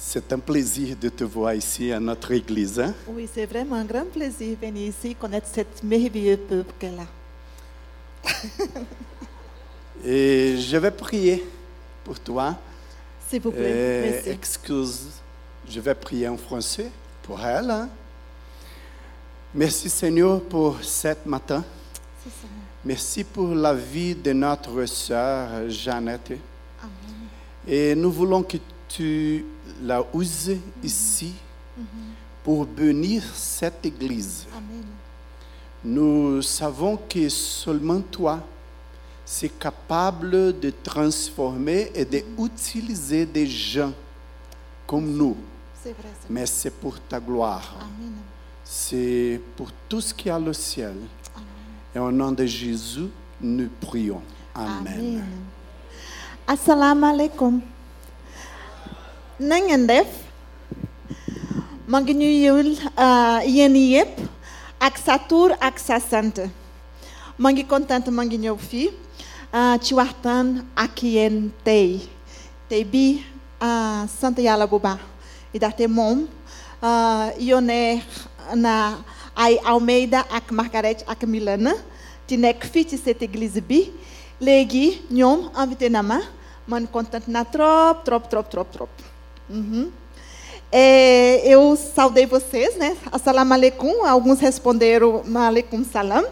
C'est un plaisir de te voir ici à notre église. hein? Oui, c'est vraiment un grand plaisir de venir ici connaître cet merveilleux peuple qu'elle a. Et je vais prier pour toi. S'il vous plaît, Euh, merci. excuse, je vais prier en français pour elle. hein? Merci Seigneur pour cet matin. Merci pour la vie de notre sœur Jeannette. Amen. Et nous voulons que tu la uses ici pour bénir cette église. Amen. Nous savons que seulement toi, c'est capable de transformer et d'utiliser des gens comme nous. Vrai, Mais c'est pour ta gloire. Amen. C'est pour tout ce qui est le ciel. Et au nom de Jésus, nous prions. Amen. Assalamu alaikum. Na ngeen def. Ma ngi ñuyul ah, yéen yëpp ak sa tur ak sa sant ma ngi contente ma ngi ñëw fii ah, ci waxtaan ak yéen tey tey bii ah, sant yàlla bu baax ndaxte moom ah, yónnee na ay Almeida ak Margaret ak nekk fii ci cette église bi. Léegi ñoom invité na ma man contente na trop trop trop trop trop Uhum. É, eu saudei vocês, né? Assalamu alaikum. Alguns responderam alaikum salam.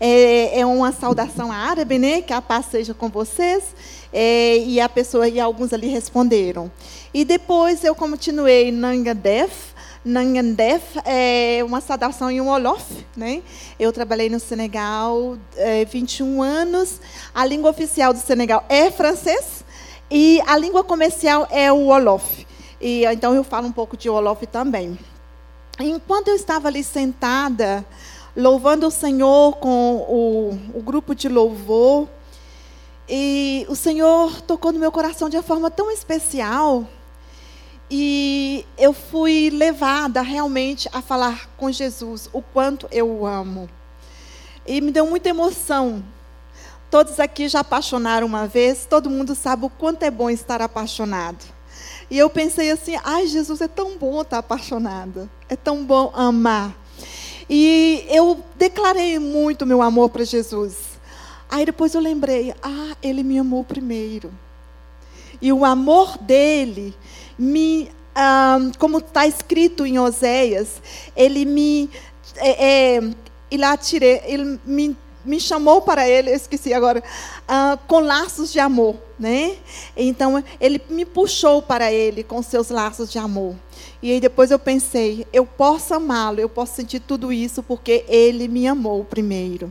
É, é uma saudação árabe, né? Que a paz seja com vocês. É, e a pessoa e alguns ali responderam. E depois eu continuei Nangadef. Nangadef é uma saudação em um Olof, né? Eu trabalhei no Senegal é, 21 anos. A língua oficial do Senegal é francês. E a língua comercial é o Wolof. E então eu falo um pouco de Wolof também. Enquanto eu estava ali sentada, louvando o Senhor com o, o grupo de louvor, e o Senhor tocou no meu coração de uma forma tão especial, e eu fui levada realmente a falar com Jesus o quanto eu o amo. E me deu muita emoção Todos aqui já apaixonaram uma vez, todo mundo sabe o quanto é bom estar apaixonado. E eu pensei assim: ai, Jesus, é tão bom estar apaixonada, é tão bom amar. E eu declarei muito meu amor para Jesus. Aí depois eu lembrei: ah, ele me amou primeiro. E o amor dele me, ah, como está escrito em Oséias, ele me, é, é, ele, atire, ele me me chamou para ele, eu esqueci agora, ah, com laços de amor, né? Então ele me puxou para ele com seus laços de amor. E aí depois eu pensei, eu posso amá-lo, eu posso sentir tudo isso porque ele me amou primeiro.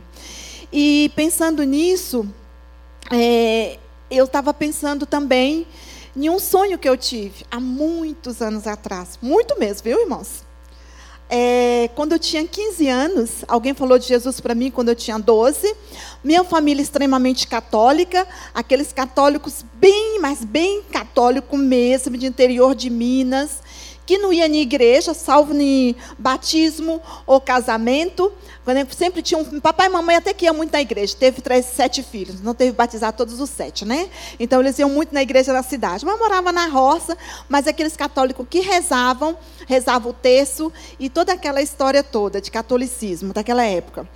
E pensando nisso, é, eu estava pensando também em um sonho que eu tive há muitos anos atrás, muito mesmo, viu, irmãos? É, quando eu tinha 15 anos, alguém falou de Jesus para mim quando eu tinha 12. Minha família extremamente católica, aqueles católicos bem, mas bem católico mesmo, de interior de Minas, que não ia na igreja, salvo em batismo ou casamento. Sempre tinha um papai e mamãe até que ia muito na igreja. Teve três, sete filhos, não teve batizar todos os sete, né? Então eles iam muito na igreja da cidade. Mas morava na roça, mas aqueles católicos que rezavam, rezavam o terço e toda aquela história toda de catolicismo daquela época.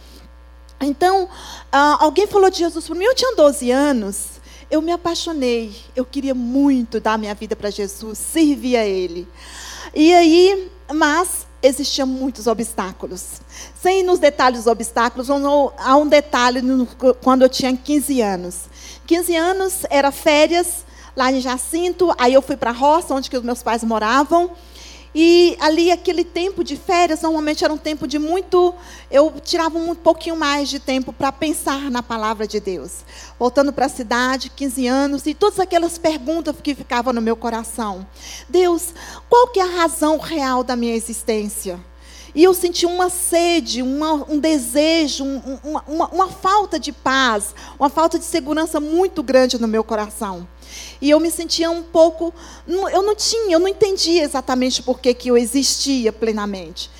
Então, ah, alguém falou de Jesus para mim, eu tinha 12 anos, eu me apaixonei, eu queria muito dar minha vida para Jesus, servir a Ele. E aí, mas existiam muitos obstáculos. Sem ir nos detalhes dos obstáculos, há um detalhe quando eu tinha 15 anos. 15 anos, era férias lá em Jacinto, aí eu fui para a roça, onde que os meus pais moravam. E ali, aquele tempo de férias, normalmente era um tempo de muito. Eu tirava um pouquinho mais de tempo para pensar na palavra de Deus. Voltando para a cidade, 15 anos, e todas aquelas perguntas que ficavam no meu coração. Deus, qual que é a razão real da minha existência? E eu senti uma sede, uma, um desejo, um, uma, uma, uma falta de paz, uma falta de segurança muito grande no meu coração. E eu me sentia um pouco. Eu não tinha, eu não entendia exatamente por que, eu existia plenamente.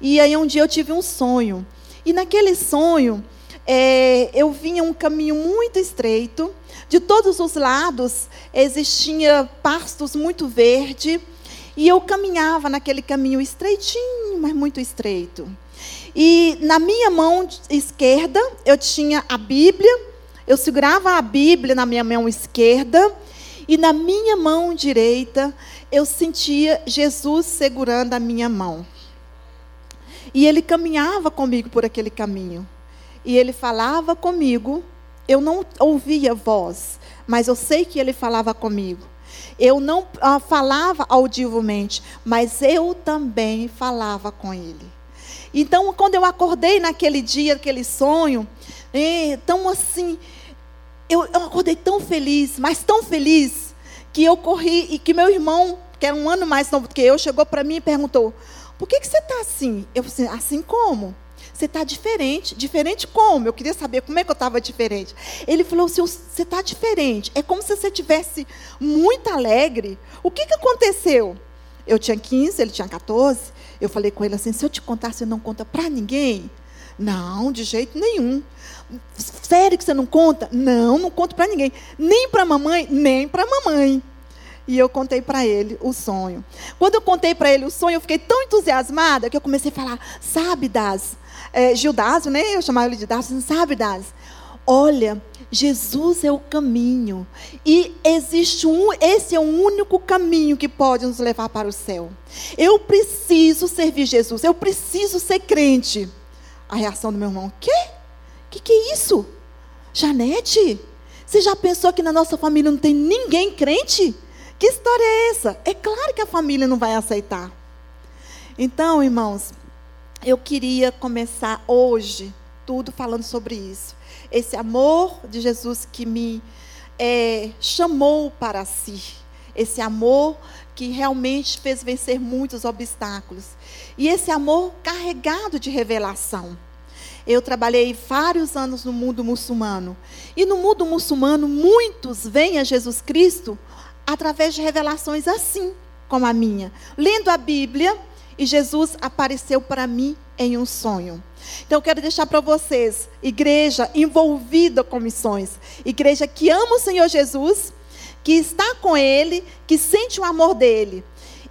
E aí um dia eu tive um sonho. E naquele sonho, é, eu vinha um caminho muito estreito. De todos os lados existia pastos muito verde. E eu caminhava naquele caminho estreitinho, mas muito estreito. E na minha mão esquerda eu tinha a Bíblia, eu segurava a Bíblia na minha mão esquerda, e na minha mão direita eu sentia Jesus segurando a minha mão. E ele caminhava comigo por aquele caminho. E ele falava comigo. Eu não ouvia voz, mas eu sei que ele falava comigo. Eu não ah, falava audivelmente, mas eu também falava com ele. Então, quando eu acordei naquele dia, aquele sonho, é, tão assim, eu, eu acordei tão feliz, mas tão feliz, que eu corri e que meu irmão, que era um ano mais novo do que eu, chegou para mim e perguntou: por que, que você está assim? Eu falei, assim como? Você está diferente. Diferente como? Eu queria saber como é que eu estava diferente. Ele falou assim: você está diferente. É como se você tivesse muito alegre. O que, que aconteceu? Eu tinha 15, ele tinha 14. Eu falei com ele assim: se eu te contar, você não conta para ninguém? Não, de jeito nenhum. Sério que você não conta? Não, não conto para ninguém. Nem para mamãe, nem para mamãe. E eu contei para ele o sonho. Quando eu contei para ele o sonho, eu fiquei tão entusiasmada que eu comecei a falar: sabe, Das? É, Gildásio, né? Eu chamava ele de Das, sabe, Das? Olha, Jesus é o caminho. E existe um, esse é o único caminho que pode nos levar para o céu. Eu preciso servir Jesus, eu preciso ser crente. A reação do meu irmão: Quê? Que que é isso? Janete, você já pensou que na nossa família não tem ninguém crente? Que história é essa? É claro que a família não vai aceitar. Então, irmãos, eu queria começar hoje tudo falando sobre isso. Esse amor de Jesus que me é, chamou para si. Esse amor que realmente fez vencer muitos obstáculos. E esse amor carregado de revelação. Eu trabalhei vários anos no mundo muçulmano. E no mundo muçulmano, muitos vêm a Jesus Cristo através de revelações assim como a minha. Lendo a Bíblia, e Jesus apareceu para mim em um sonho. Então eu quero deixar para vocês, igreja envolvida com missões, igreja que ama o Senhor Jesus, que está com Ele, que sente o amor dele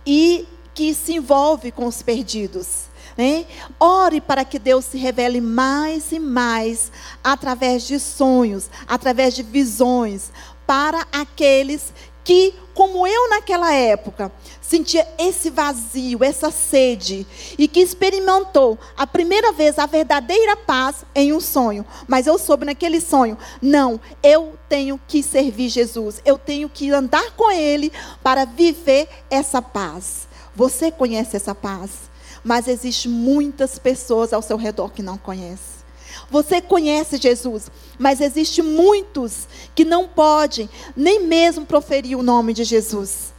e que se envolve com os perdidos. Né? Ore para que Deus se revele mais e mais através de sonhos, através de visões, para aqueles que, como eu naquela época, sentia esse vazio, essa sede, e que experimentou a primeira vez a verdadeira paz em um sonho. Mas eu soube naquele sonho: não, eu tenho que servir Jesus, eu tenho que andar com Ele para viver essa paz. Você conhece essa paz, mas existem muitas pessoas ao seu redor que não conhecem. Você conhece Jesus, mas existe muitos que não podem nem mesmo proferir o nome de Jesus.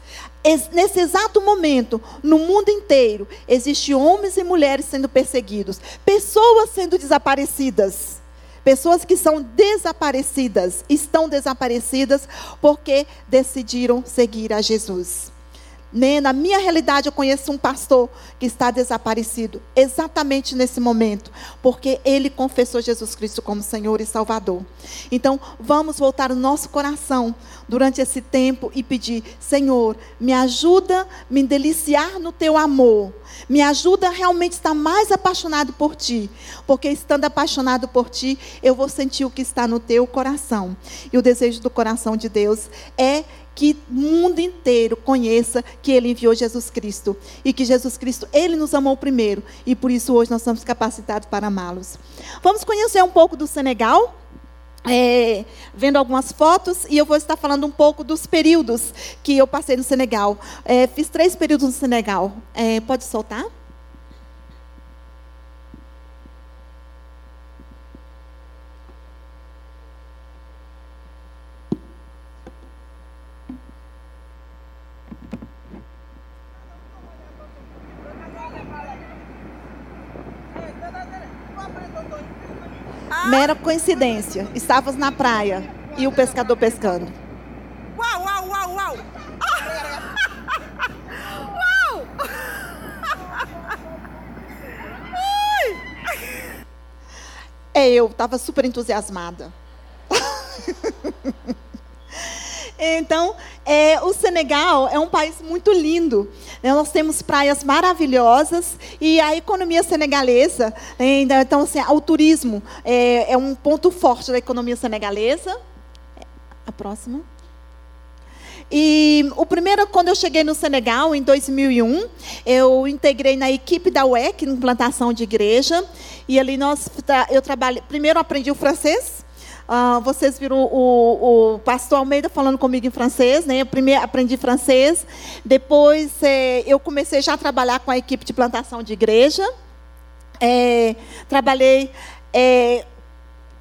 Nesse exato momento, no mundo inteiro, existem homens e mulheres sendo perseguidos, pessoas sendo desaparecidas. Pessoas que são desaparecidas, estão desaparecidas porque decidiram seguir a Jesus. Né? Na minha realidade, eu conheço um pastor que está desaparecido, exatamente nesse momento, porque ele confessou Jesus Cristo como Senhor e Salvador. Então, vamos voltar o nosso coração durante esse tempo e pedir: Senhor, me ajuda a me deliciar no teu amor, me ajuda a realmente estar mais apaixonado por ti, porque estando apaixonado por ti, eu vou sentir o que está no teu coração. E o desejo do coração de Deus é que o mundo inteiro conheça que Ele enviou Jesus Cristo. E que Jesus Cristo, Ele nos amou primeiro. E por isso hoje nós somos capacitados para amá-los. Vamos conhecer um pouco do Senegal? É, vendo algumas fotos e eu vou estar falando um pouco dos períodos que eu passei no Senegal. É, fiz três períodos no Senegal. É, pode soltar? Mera coincidência. Estávamos na praia e o pescador pescando. Uau, uau, uau, uau! Uau! É, eu estava super entusiasmada. Então, é, o Senegal é um país muito lindo. né? Nós temos praias maravilhosas e a economia senegalesa, é, então, assim, o turismo é, é um ponto forte da economia senegalesa. A próxima. E o primeiro, quando eu cheguei no Senegal, em 2001, eu integrei na equipe da UEC, implantação de igreja. E ali nós, eu trabalhei. Primeiro aprendi o francês. Ah, vocês viram o, o pastor Almeida falando comigo em francês, né? Eu primeiro aprendi francês. Depois eh, eu comecei já a trabalhar com a equipe de plantação de igreja. Eh, trabalhei eh,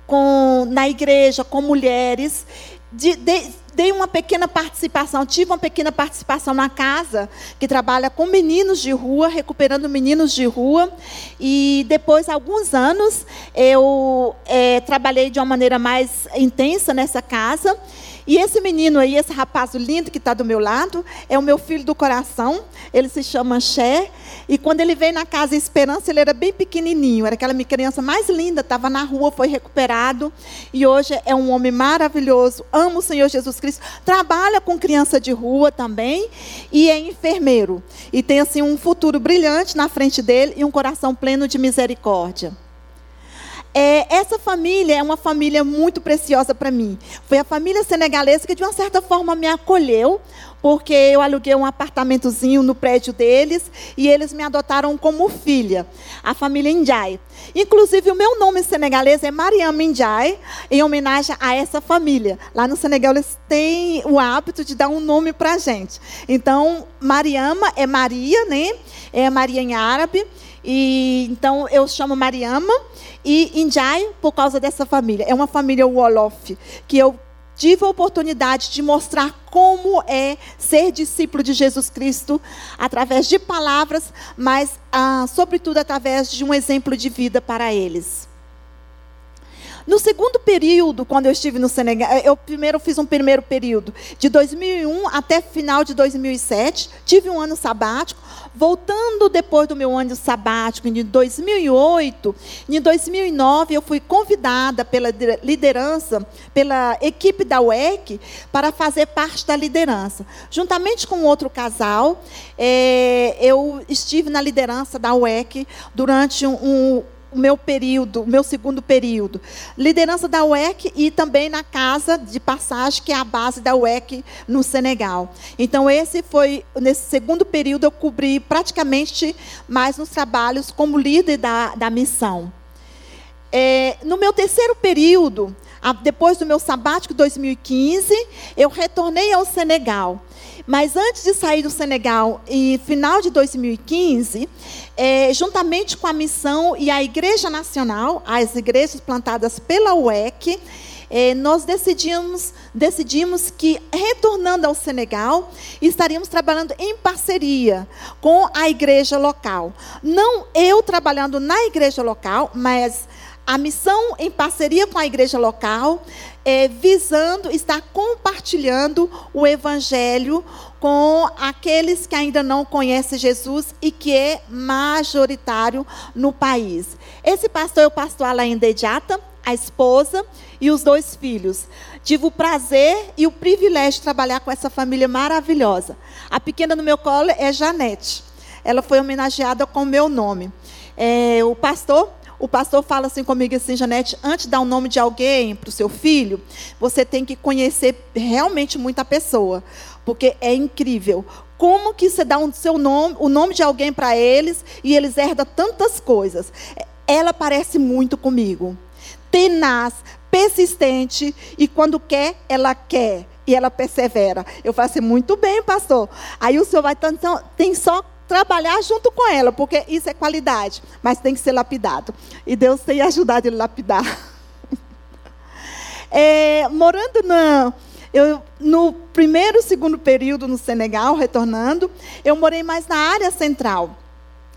com, na igreja com mulheres. De- de- dei uma pequena participação, tive uma pequena participação na casa que trabalha com meninos de rua, recuperando meninos de rua. E depois, alguns anos, eu eh, trabalhei de uma maneira mais intensa nessa casa. E esse menino aí, esse rapaz lindo que está do meu lado, é o meu filho do coração. Ele se chama Xé. E quando ele veio na casa Esperança, ele era bem pequenininho. Era aquela criança mais linda, estava na rua, foi recuperado. E hoje é um homem maravilhoso. Ama o Senhor Jesus Cristo. Trabalha com criança de rua também. E é enfermeiro. E tem assim um futuro brilhante na frente dele e um coração pleno de misericórdia. É, essa família é uma família muito preciosa para mim. Foi a família senegalesa que, de uma certa forma, me acolheu, porque eu aluguei um apartamentozinho no prédio deles e eles me adotaram como filha, a família Ndiaye. Inclusive, o meu nome senegalês é Mariama Ndiaye, em homenagem a essa família. Lá no Senegal, eles têm o hábito de dar um nome para a gente. Então, Mariama é Maria, né? É Maria em árabe. E então eu chamo Mariama e Indiai por causa dessa família. É uma família Wolof que eu tive a oportunidade de mostrar como é ser discípulo de Jesus Cristo através de palavras, mas ah, sobretudo através de um exemplo de vida para eles. No segundo período, quando eu estive no Senegal, eu primeiro fiz um primeiro período, de 2001 até final de 2007, tive um ano sabático. Voltando depois do meu ano sabático, em 2008, em 2009, eu fui convidada pela liderança, pela equipe da UEC, para fazer parte da liderança. Juntamente com outro casal, eh, eu estive na liderança da UEC durante um, um o meu período, o meu segundo período. Liderança da UEC e também na casa de passagem, que é a base da UEC no Senegal. Então, esse foi, nesse segundo período, eu cobri praticamente mais nos trabalhos como líder da, da missão. É, no meu terceiro período, depois do meu sabático 2015, eu retornei ao Senegal. Mas antes de sair do Senegal, em final de 2015, eh, juntamente com a missão e a Igreja Nacional, as igrejas plantadas pela UEC, eh, nós decidimos, decidimos que, retornando ao Senegal, estaríamos trabalhando em parceria com a igreja local. Não eu trabalhando na igreja local, mas a missão em parceria com a igreja local, é, visando estar compartilhando o evangelho com aqueles que ainda não conhecem Jesus e que é majoritário no país. Esse pastor é o pastor Alain Dediata, a esposa e os dois filhos. Tive o prazer e o privilégio de trabalhar com essa família maravilhosa. A pequena no meu colo é Janete. Ela foi homenageada com o meu nome. É, o pastor o pastor fala assim comigo assim, Janete, antes de dar o nome de alguém para o seu filho, você tem que conhecer realmente muita pessoa, porque é incrível. Como que você dá o seu nome, o nome de alguém para eles e eles herdam tantas coisas? Ela parece muito comigo. Tenaz, persistente e quando quer, ela quer e ela persevera. Eu falo assim, muito bem, pastor. Aí o senhor vai então, tem só trabalhar junto com ela, porque isso é qualidade, mas tem que ser lapidado. E Deus tem ajudado ele a lapidar. É, morando na, eu, no primeiro segundo período no Senegal, retornando, eu morei mais na área central.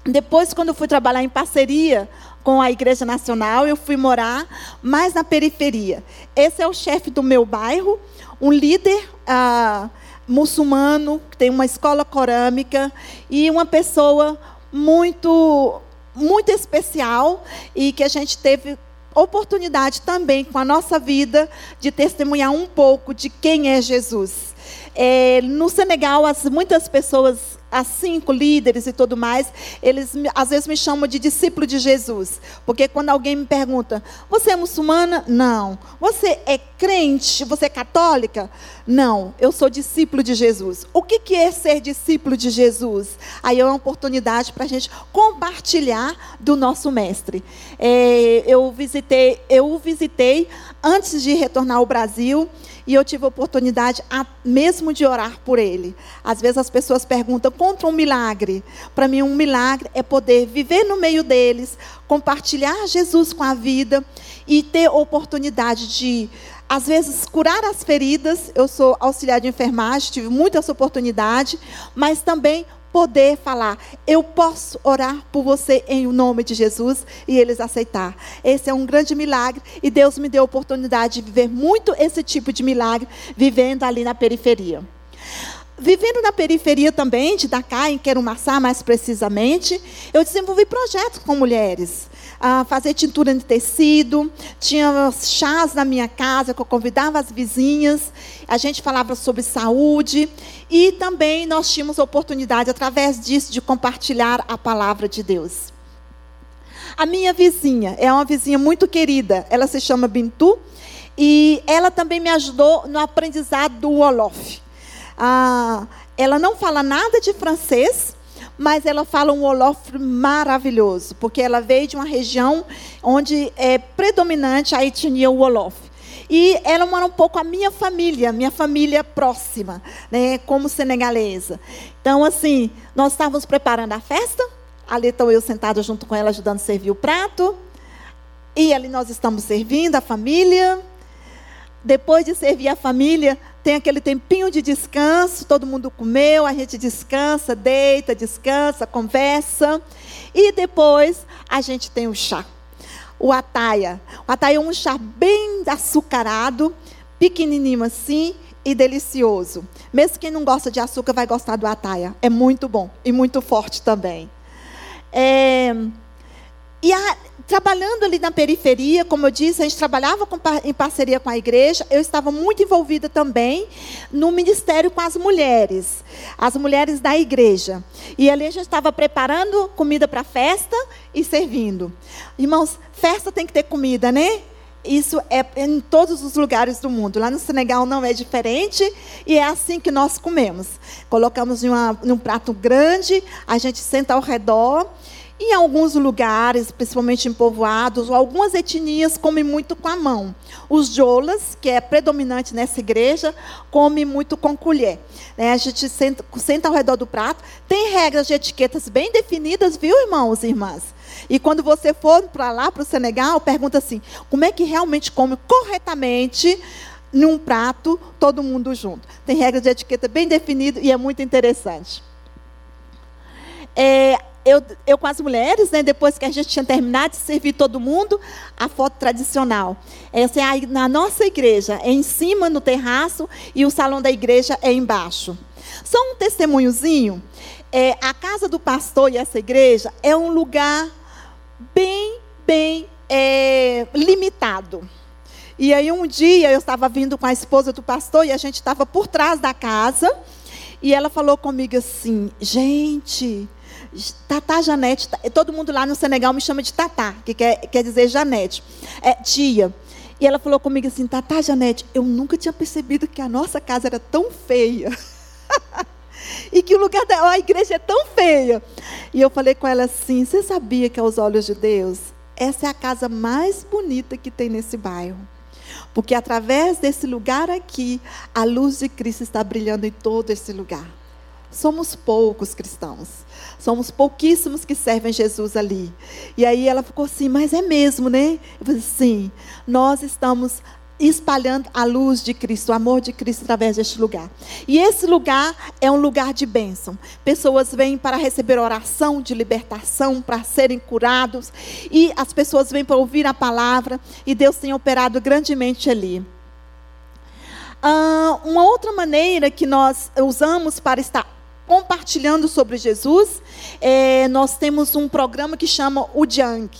Depois, quando eu fui trabalhar em parceria com a Igreja Nacional, eu fui morar mais na periferia. Esse é o chefe do meu bairro, um líder ah, muçulmano, que tem uma escola corâmica e uma pessoa muito, muito especial e que a gente teve oportunidade também com a nossa vida de testemunhar um pouco de quem é Jesus. É, no Senegal, as, muitas pessoas as cinco líderes e tudo mais, eles às vezes me chamam de discípulo de Jesus. Porque quando alguém me pergunta, você é muçulmana? Não. Você é crente? Você é católica? Não. Eu sou discípulo de Jesus. O que, que é ser discípulo de Jesus? Aí é uma oportunidade para a gente compartilhar do nosso mestre. É, eu visitei, eu visitei antes de retornar ao Brasil. E eu tive a oportunidade a, mesmo de orar por ele. Às vezes as pessoas perguntam contra um milagre. Para mim, um milagre é poder viver no meio deles, compartilhar Jesus com a vida e ter oportunidade de, às vezes, curar as feridas. Eu sou auxiliar de enfermagem, tive muita essa oportunidade, mas também poder falar, eu posso orar por você em nome de Jesus e eles aceitar. Esse é um grande milagre e Deus me deu a oportunidade de viver muito esse tipo de milagre vivendo ali na periferia. Vivendo na periferia também de Dakar, em Querumaçá mais precisamente, eu desenvolvi projetos com mulheres a fazer tintura de tecido, tinha chás na minha casa que eu convidava as vizinhas, a gente falava sobre saúde e também nós tínhamos oportunidade através disso de compartilhar a palavra de Deus. A minha vizinha é uma vizinha muito querida, ela se chama Bintu e ela também me ajudou no aprendizado do Wolof. Ah, ela não fala nada de francês, mas ela fala um Wolof maravilhoso, porque ela veio de uma região onde é predominante a etnia Wolof. E ela mora um pouco a minha família, minha família próxima, né, como senegalesa. Então, assim, nós estávamos preparando a festa, ali estou eu sentada junto com ela, ajudando a servir o prato. E ali nós estamos servindo a família. Depois de servir a família, tem aquele tempinho de descanso, todo mundo comeu, a gente descansa, deita, descansa, conversa. E depois a gente tem o chá. O ataia. O ataia é um chá bem açucarado, pequenininho assim e delicioso. Mesmo quem não gosta de açúcar vai gostar do ataia. É muito bom e muito forte também. É, e a, trabalhando ali na periferia, como eu disse, a gente trabalhava com, em parceria com a igreja. Eu estava muito envolvida também no ministério com as mulheres, as mulheres da igreja. E ali a gente estava preparando comida para festa e servindo. Irmãos, festa tem que ter comida, né? Isso é em todos os lugares do mundo. Lá no Senegal não é diferente e é assim que nós comemos. Colocamos em, uma, em um prato grande, a gente senta ao redor em alguns lugares, principalmente em povoados, algumas etnias comem muito com a mão. Os jolas, que é predominante nessa igreja, comem muito com colher. Né? A gente senta, senta ao redor do prato. Tem regras de etiquetas bem definidas, viu, irmãos e irmãs? E quando você for para lá, para o Senegal, pergunta assim: como é que realmente come corretamente num prato, todo mundo junto? Tem regras de etiqueta bem definidas e é muito interessante. É, eu, eu com as mulheres, né, depois que a gente tinha terminado de servir todo mundo, a foto tradicional. Essa é a, na nossa igreja, é em cima no terraço e o salão da igreja é embaixo. Só um testemunhozinho. É, a casa do pastor e essa igreja é um lugar bem, bem é, limitado. E aí um dia eu estava vindo com a esposa do pastor e a gente estava por trás da casa. E ela falou comigo assim: gente, Tatá Janete, todo mundo lá no Senegal me chama de Tatá, que quer, quer dizer Janete, é tia. E ela falou comigo assim, Tatá Janete, eu nunca tinha percebido que a nossa casa era tão feia. e que o lugar da a igreja é tão feia. E eu falei com ela assim, você sabia que aos olhos de Deus, essa é a casa mais bonita que tem nesse bairro. Porque através desse lugar aqui, a luz de Cristo está brilhando em todo esse lugar. Somos poucos cristãos. Somos pouquíssimos que servem Jesus ali. E aí ela ficou assim, mas é mesmo, né? Eu falei, sim, nós estamos espalhando a luz de Cristo, o amor de Cristo através deste lugar. E esse lugar é um lugar de bênção. Pessoas vêm para receber oração de libertação, para serem curados. E as pessoas vêm para ouvir a palavra. E Deus tem operado grandemente ali. Ah, uma outra maneira que nós usamos para estar compartilhando sobre Jesus, é, nós temos um programa que chama o Junk.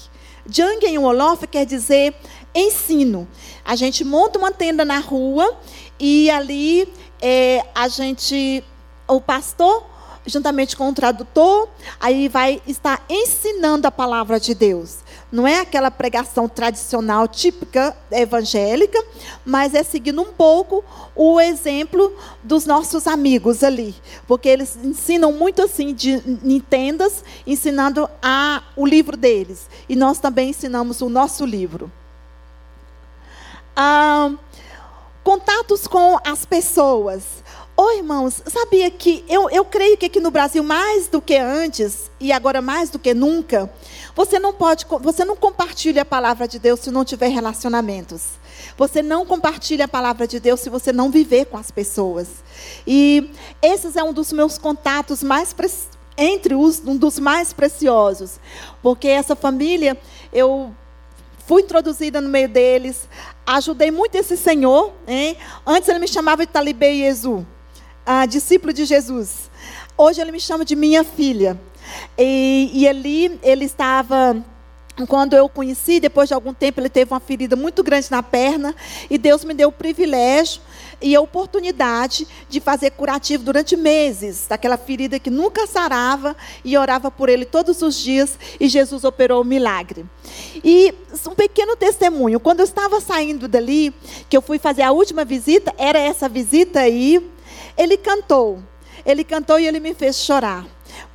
Jang em Wolof quer dizer ensino. A gente monta uma tenda na rua e ali é, a gente, o pastor juntamente com o tradutor, aí vai estar ensinando a palavra de Deus. Não é aquela pregação tradicional, típica evangélica, mas é seguindo um pouco o exemplo dos nossos amigos ali. Porque eles ensinam muito assim, de, em tendas, ensinando a, o livro deles. E nós também ensinamos o nosso livro. Ah, contatos com as pessoas. Ô oh, irmãos, sabia que eu, eu creio que aqui no Brasil, mais do que antes, e agora mais do que nunca, você não pode, você não compartilha a palavra de Deus se não tiver relacionamentos. Você não compartilha a palavra de Deus se você não viver com as pessoas. E esse é um dos meus contatos mais entre os um dos mais preciosos, porque essa família eu fui introduzida no meio deles, ajudei muito esse senhor. Hein? Antes ele me chamava de Talibé Yezu a discípulo de Jesus. Hoje ele me chama de minha filha. E, e ali ele estava quando eu o conheci, depois de algum tempo, ele teve uma ferida muito grande na perna, e Deus me deu o privilégio e a oportunidade de fazer curativo durante meses, daquela ferida que nunca sarava, e orava por ele todos os dias, e Jesus operou o milagre. E um pequeno testemunho, quando eu estava saindo dali, que eu fui fazer a última visita, era essa visita aí, ele cantou. Ele cantou e ele me fez chorar.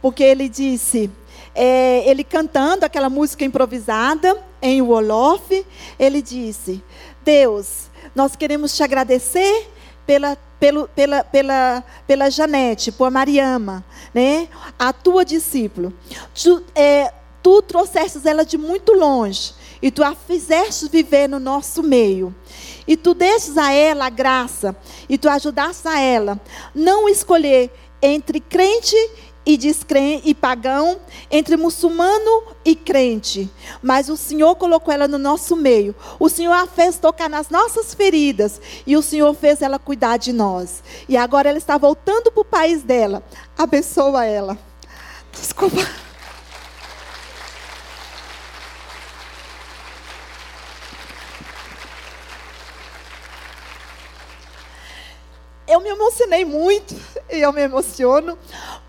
Porque ele disse, é, ele cantando aquela música improvisada em Wolof, ele disse: Deus, nós queremos te agradecer pela, pelo, pela, pela, pela Janete, por Mariama, né? a tua discípula. Tu, é, tu trouxestes ela de muito longe e tu a fizeste viver no nosso meio. E tu desses a ela a graça, e tu ajudaste a ela não escolher entre crente e descrente e pagão, entre muçulmano e crente. Mas o Senhor colocou ela no nosso meio. O Senhor a fez tocar nas nossas feridas e o Senhor fez ela cuidar de nós. E agora ela está voltando para o país dela. Abençoa ela. Desculpa. Eu me emocionei muito, e eu me emociono,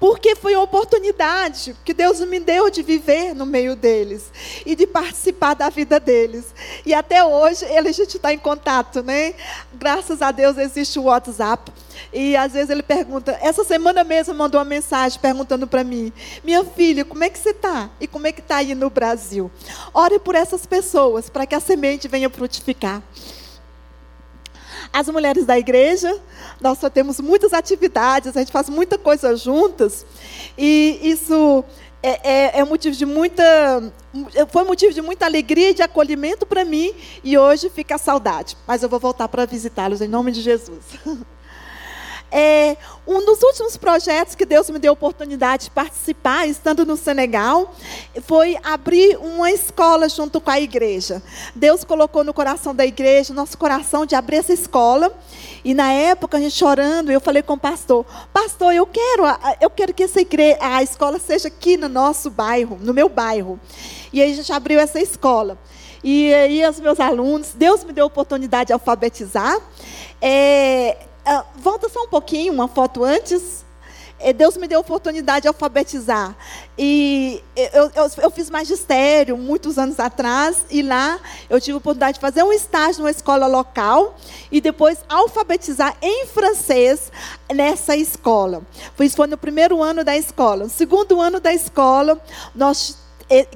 porque foi a oportunidade que Deus me deu de viver no meio deles e de participar da vida deles. E até hoje ele a gente está em contato, né? Graças a Deus existe o WhatsApp. E às vezes ele pergunta, essa semana mesmo mandou uma mensagem perguntando para mim, minha filha, como é que você está? E como é que está aí no Brasil? Ore por essas pessoas, para que a semente venha frutificar. As mulheres da igreja, nós só temos muitas atividades, a gente faz muita coisa juntas, e isso é, é, é, motivo de muita, foi motivo de muita alegria e de acolhimento para mim, e hoje fica a saudade. Mas eu vou voltar para visitá-los em nome de Jesus. É, um dos últimos projetos que Deus me deu a oportunidade de participar, estando no Senegal, foi abrir uma escola junto com a igreja. Deus colocou no coração da igreja, nosso coração, de abrir essa escola. E na época, a gente chorando, eu falei com o pastor: Pastor, eu quero, eu quero que essa igreja, a escola seja aqui no nosso bairro, no meu bairro. E aí a gente abriu essa escola. E aí os meus alunos, Deus me deu a oportunidade de alfabetizar. É, volta só um pouquinho, uma foto antes. É, Deus me deu a oportunidade de alfabetizar. E eu, eu, eu, fiz magistério muitos anos atrás, e lá eu tive a oportunidade de fazer um estágio numa escola local e depois alfabetizar em francês nessa escola. Isso foi no primeiro ano da escola. No segundo ano da escola, nós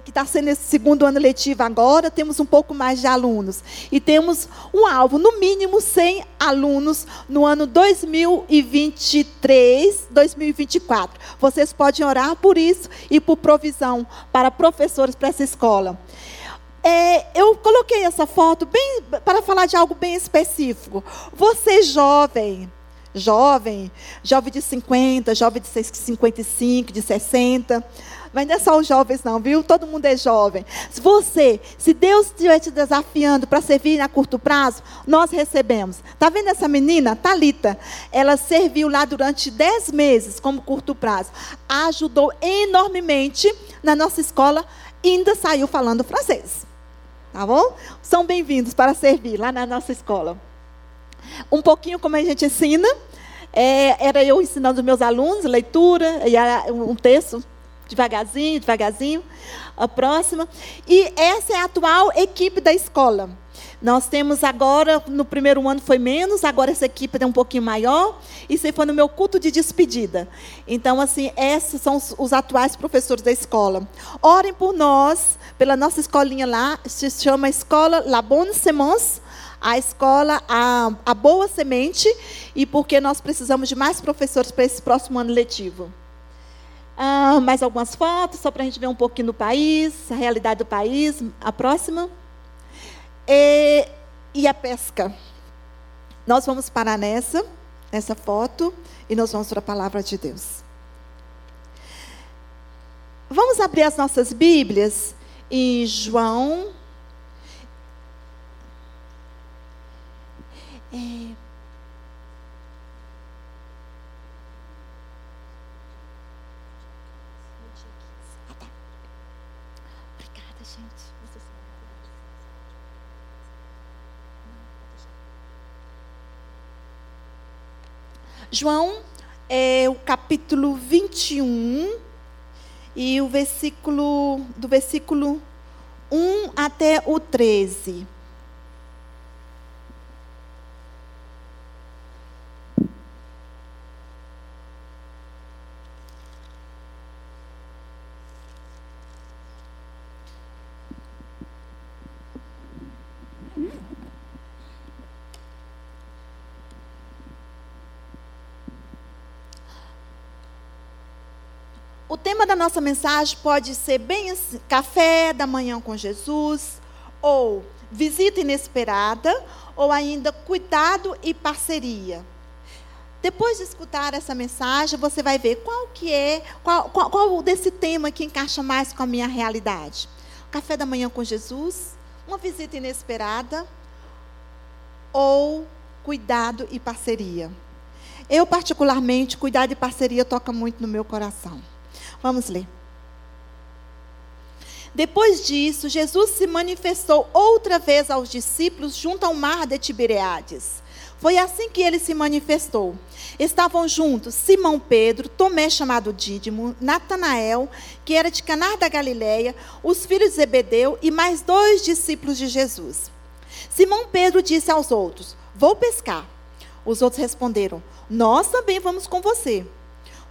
que está sendo esse segundo ano letivo agora, temos um pouco mais de alunos. E temos um alvo, no mínimo 100 alunos no ano 2023, 2024. Vocês podem orar por isso e por provisão para professores para essa escola. É, eu coloquei essa foto bem para falar de algo bem específico. Você jovem, jovem, jovem de 50, jovem de 55, de 60, mas não é só os jovens, não, viu? Todo mundo é jovem. Se você, se Deus estiver te desafiando para servir a curto prazo, nós recebemos. Está vendo essa menina, Talita? Ela serviu lá durante 10 meses como curto prazo. Ajudou enormemente na nossa escola ainda saiu falando francês. tá bom? São bem-vindos para servir lá na nossa escola. Um pouquinho como a gente ensina, é, era eu ensinando os meus alunos leitura, e um texto devagarzinho, devagarzinho. A próxima. E essa é a atual equipe da escola. Nós temos agora, no primeiro ano foi menos, agora essa equipe é um pouquinho maior. Isso foi no meu culto de despedida. Então, assim, esses são os, os atuais professores da escola. Orem por nós, pela nossa escolinha lá, se chama Escola La Bonne Semence, a escola a, a Boa Semente, e porque nós precisamos de mais professores para esse próximo ano letivo. Ah, mais algumas fotos, só para a gente ver um pouquinho do país, a realidade do país. A próxima. E, e a pesca. Nós vamos parar nessa, nessa foto, e nós vamos para a palavra de Deus. Vamos abrir as nossas Bíblias em João. É, Ah, tá. Obrigada, gente. Vocês são maravilhosos. João, é o capítulo 21 e o versículo do versículo 1 até o 13. Tema da nossa mensagem pode ser bem assim, café da manhã com Jesus, ou visita inesperada, ou ainda cuidado e parceria. Depois de escutar essa mensagem, você vai ver qual que é, qual, qual, qual desse tema que encaixa mais com a minha realidade. Café da manhã com Jesus, uma visita inesperada, ou cuidado e parceria. Eu, particularmente, cuidado e parceria toca muito no meu coração. Vamos ler. Depois disso, Jesus se manifestou outra vez aos discípulos junto ao mar de Tibereades. Foi assim que ele se manifestou. Estavam juntos Simão Pedro, Tomé chamado Dídimo, Natanael, que era de Canar da Galileia, os filhos de Zebedeu e mais dois discípulos de Jesus. Simão Pedro disse aos outros: Vou pescar. Os outros responderam: Nós também vamos com você.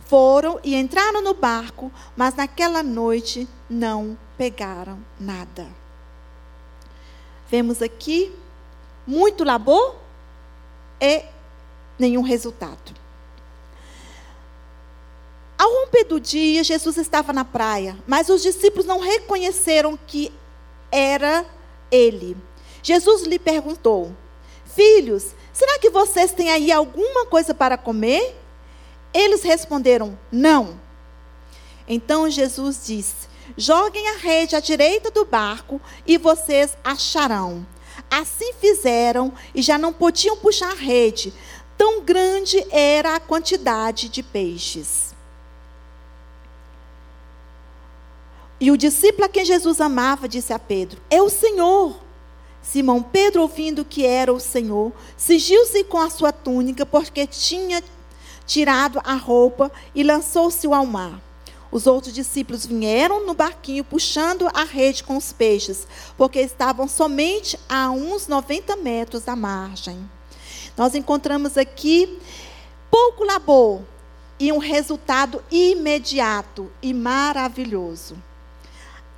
Foram e entraram no barco, mas naquela noite não pegaram nada. Vemos aqui muito labor e nenhum resultado. Ao romper do dia, Jesus estava na praia, mas os discípulos não reconheceram que era ele. Jesus lhe perguntou: Filhos, será que vocês têm aí alguma coisa para comer? Eles responderam: Não. Então Jesus disse: Joguem a rede à direita do barco e vocês acharão. Assim fizeram e já não podiam puxar a rede, tão grande era a quantidade de peixes. E o discípulo a quem Jesus amava disse a Pedro: É o Senhor. Simão Pedro, ouvindo que era o Senhor, cingiu-se com a sua túnica, porque tinha tirado a roupa e lançou-se ao mar. Os outros discípulos vieram no barquinho puxando a rede com os peixes, porque estavam somente a uns 90 metros da margem. Nós encontramos aqui pouco labor e um resultado imediato e maravilhoso.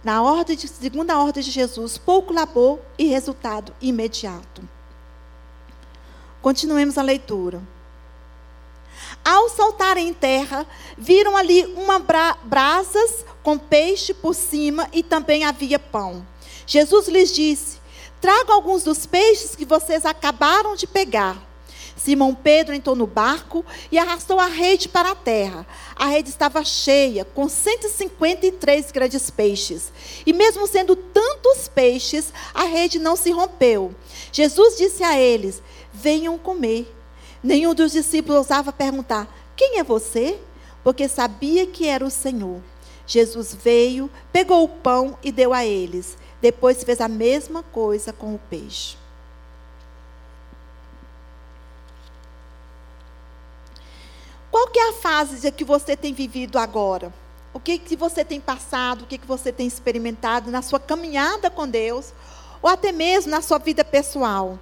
Na ordem de, segunda ordem de Jesus, pouco labor e resultado imediato. Continuemos a leitura. Ao saltarem em terra, viram ali uma bra brasas com peixe por cima e também havia pão. Jesus lhes disse: Tragam alguns dos peixes que vocês acabaram de pegar. Simão Pedro entrou no barco e arrastou a rede para a terra. A rede estava cheia, com 153 grandes peixes. E mesmo sendo tantos peixes, a rede não se rompeu. Jesus disse a eles: Venham comer. Nenhum dos discípulos ousava perguntar: Quem é você? Porque sabia que era o Senhor. Jesus veio, pegou o pão e deu a eles. Depois fez a mesma coisa com o peixe. Qual que é a fase que você tem vivido agora? O que, que você tem passado, o que, que você tem experimentado na sua caminhada com Deus, ou até mesmo na sua vida pessoal?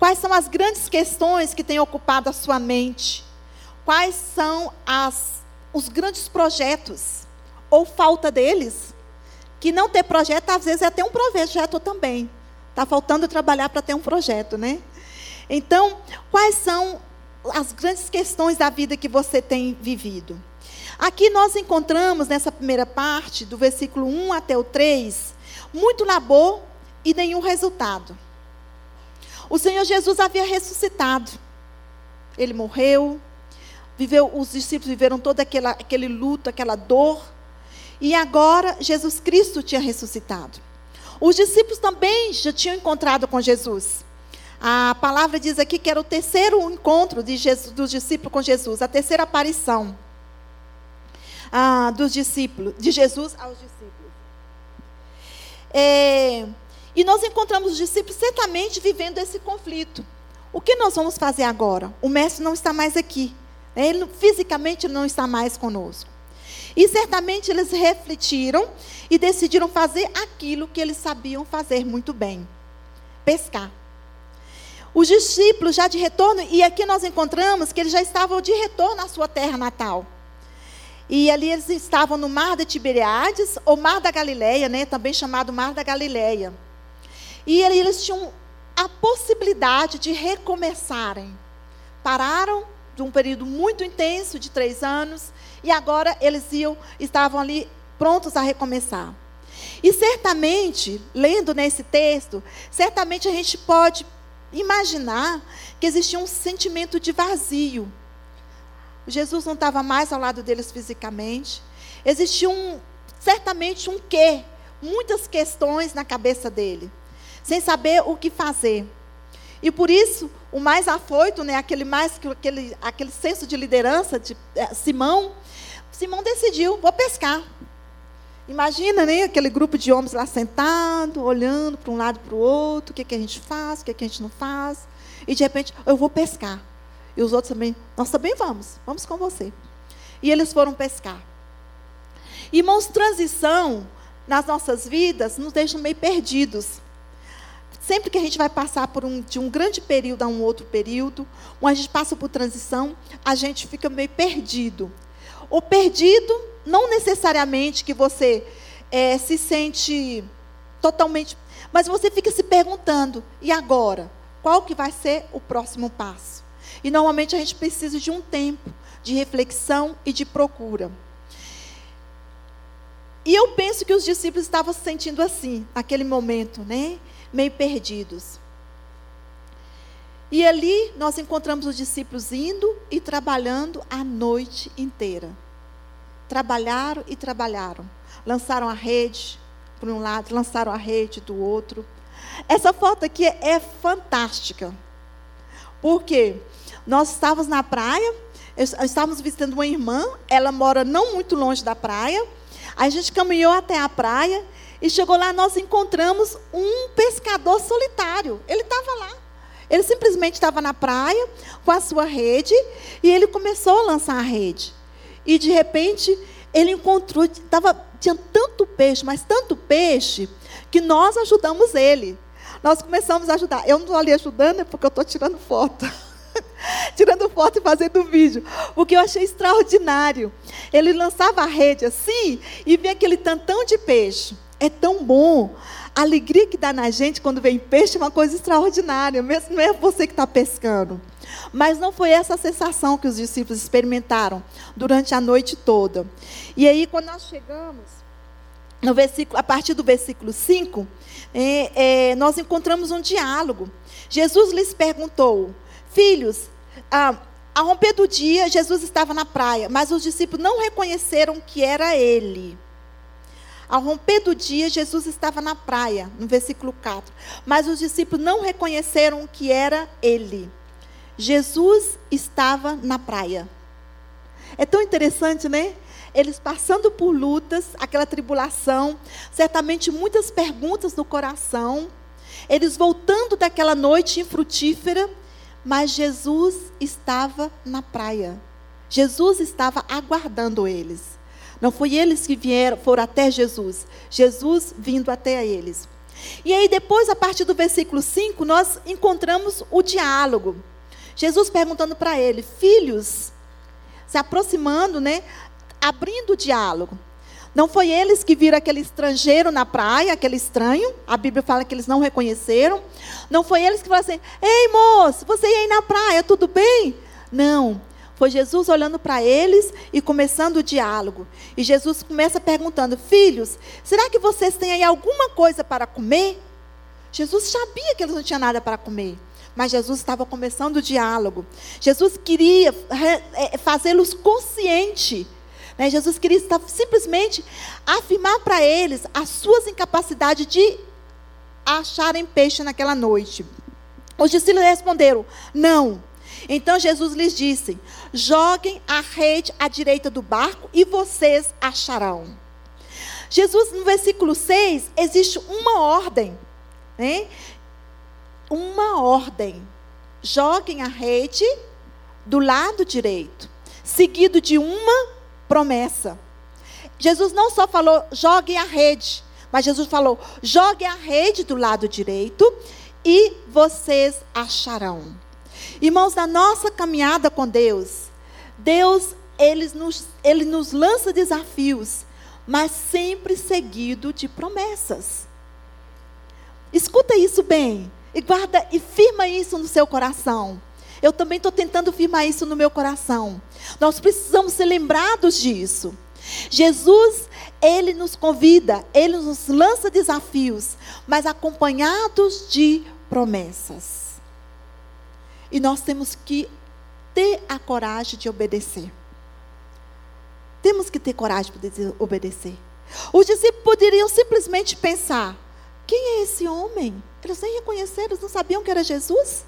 Quais são as grandes questões que têm ocupado a sua mente? Quais são as, os grandes projetos, ou falta deles? Que não ter projeto, às vezes, é ter um projeto também. Está faltando trabalhar para ter um projeto, né? Então, quais são as grandes questões da vida que você tem vivido. Aqui nós encontramos, nessa primeira parte, do versículo 1 até o 3, muito labor e nenhum resultado. O Senhor Jesus havia ressuscitado. Ele morreu, viveu, os discípulos viveram todo aquela, aquele luto, aquela dor. E agora Jesus Cristo tinha ressuscitado. Os discípulos também já tinham encontrado com Jesus. A palavra diz aqui que era o terceiro encontro Jesus, dos discípulos com Jesus, a terceira aparição ah, dos discípulos, de Jesus aos discípulos. É, e nós encontramos os discípulos certamente vivendo esse conflito. O que nós vamos fazer agora? O mestre não está mais aqui. Ele fisicamente não está mais conosco. E certamente eles refletiram e decidiram fazer aquilo que eles sabiam fazer muito bem: pescar. Os discípulos já de retorno, e aqui nós encontramos que eles já estavam de retorno à sua terra natal. E ali eles estavam no mar de Tiberiades, ou mar da Galileia, né, também chamado mar da Galileia. E eles tinham a possibilidade de recomeçarem. Pararam de um período muito intenso de três anos e agora eles iam, estavam ali prontos a recomeçar. E certamente, lendo nesse texto, certamente a gente pode imaginar que existia um sentimento de vazio. Jesus não estava mais ao lado deles fisicamente. Existia um, certamente um quê, muitas questões na cabeça dele, sem saber o que fazer. E por isso, o mais afoito, né, aquele mais aquele, aquele senso de liderança de é, Simão, Simão decidiu, vou pescar. Imagina, né, aquele grupo de homens lá sentado, olhando para um lado para o outro, o que, que a gente faz, o que, que a gente não faz. E de repente, eu vou pescar. E os outros também, nós também vamos, vamos com você. E eles foram pescar. Irmãos, transição nas nossas vidas nos deixa meio perdidos. Sempre que a gente vai passar por um, de um grande período a um outro período, ou a gente passa por transição, a gente fica meio perdido. O perdido não necessariamente que você é, se sente totalmente. Mas você fica se perguntando, e agora? Qual que vai ser o próximo passo? E normalmente a gente precisa de um tempo de reflexão e de procura. E eu penso que os discípulos estavam se sentindo assim, naquele momento, né? Meio perdidos. E ali nós encontramos os discípulos indo e trabalhando a noite inteira trabalharam e trabalharam. Lançaram a rede por um lado, lançaram a rede do outro. Essa foto aqui é fantástica. Porque nós estávamos na praia, estávamos visitando uma irmã, ela mora não muito longe da praia. A gente caminhou até a praia e chegou lá, nós encontramos um pescador solitário. Ele estava lá. Ele simplesmente estava na praia com a sua rede e ele começou a lançar a rede. E de repente ele encontrou, tava, tinha tanto peixe, mas tanto peixe, que nós ajudamos ele. Nós começamos a ajudar. Eu não estou ali ajudando, é porque eu estou tirando foto. tirando foto e fazendo vídeo. Porque eu achei extraordinário. Ele lançava a rede assim e vinha aquele tantão de peixe. É tão bom. A alegria que dá na gente quando vem peixe é uma coisa extraordinária. Mesmo não é você que está pescando. Mas não foi essa a sensação que os discípulos experimentaram durante a noite toda. E aí, quando nós chegamos, no versículo, a partir do versículo 5, é, é, nós encontramos um diálogo. Jesus lhes perguntou: Filhos, ah, ao romper do dia, Jesus estava na praia, mas os discípulos não reconheceram que era ele. Ao romper do dia, Jesus estava na praia, no versículo 4. Mas os discípulos não reconheceram que era ele. Jesus estava na praia. É tão interessante, né? eles passando por lutas, aquela tribulação, certamente muitas perguntas no coração, eles voltando daquela noite infrutífera, mas Jesus estava na praia. Jesus estava aguardando eles. Não foi eles que vieram, foram até Jesus. Jesus vindo até eles. E aí depois, a partir do versículo 5, nós encontramos o diálogo. Jesus perguntando para ele, filhos, se aproximando, né, abrindo o diálogo. Não foi eles que viram aquele estrangeiro na praia, aquele estranho. A Bíblia fala que eles não reconheceram. Não foi eles que falaram assim: Ei, moço, você ia aí na praia, tudo bem? Não. Foi Jesus olhando para eles e começando o diálogo. E Jesus começa perguntando: Filhos, será que vocês têm aí alguma coisa para comer? Jesus sabia que eles não tinham nada para comer. Mas Jesus estava começando o diálogo. Jesus queria é, fazê-los conscientes né? Jesus queria estar, simplesmente afirmar para eles as suas incapacidades de acharem peixe naquela noite. Os discípulos responderam: Não. Então Jesus lhes disse: Joguem a rede à direita do barco e vocês acharão. Jesus, no versículo 6, existe uma ordem. Né? Uma ordem. Joguem a rede do lado direito, seguido de uma promessa. Jesus não só falou, joguem a rede, mas Jesus falou, joguem a rede do lado direito e vocês acharão. Irmãos, na nossa caminhada com Deus, Deus, ele nos, ele nos lança desafios, mas sempre seguido de promessas. Escuta isso bem, e guarda e firma isso no seu coração. Eu também estou tentando firmar isso no meu coração. Nós precisamos ser lembrados disso. Jesus, ele nos convida, ele nos lança desafios, mas acompanhados de promessas. E nós temos que ter a coragem de obedecer. Temos que ter coragem de obedecer. Os discípulos poderiam simplesmente pensar: quem é esse homem? Eles nem reconheceram, eles não sabiam que era Jesus.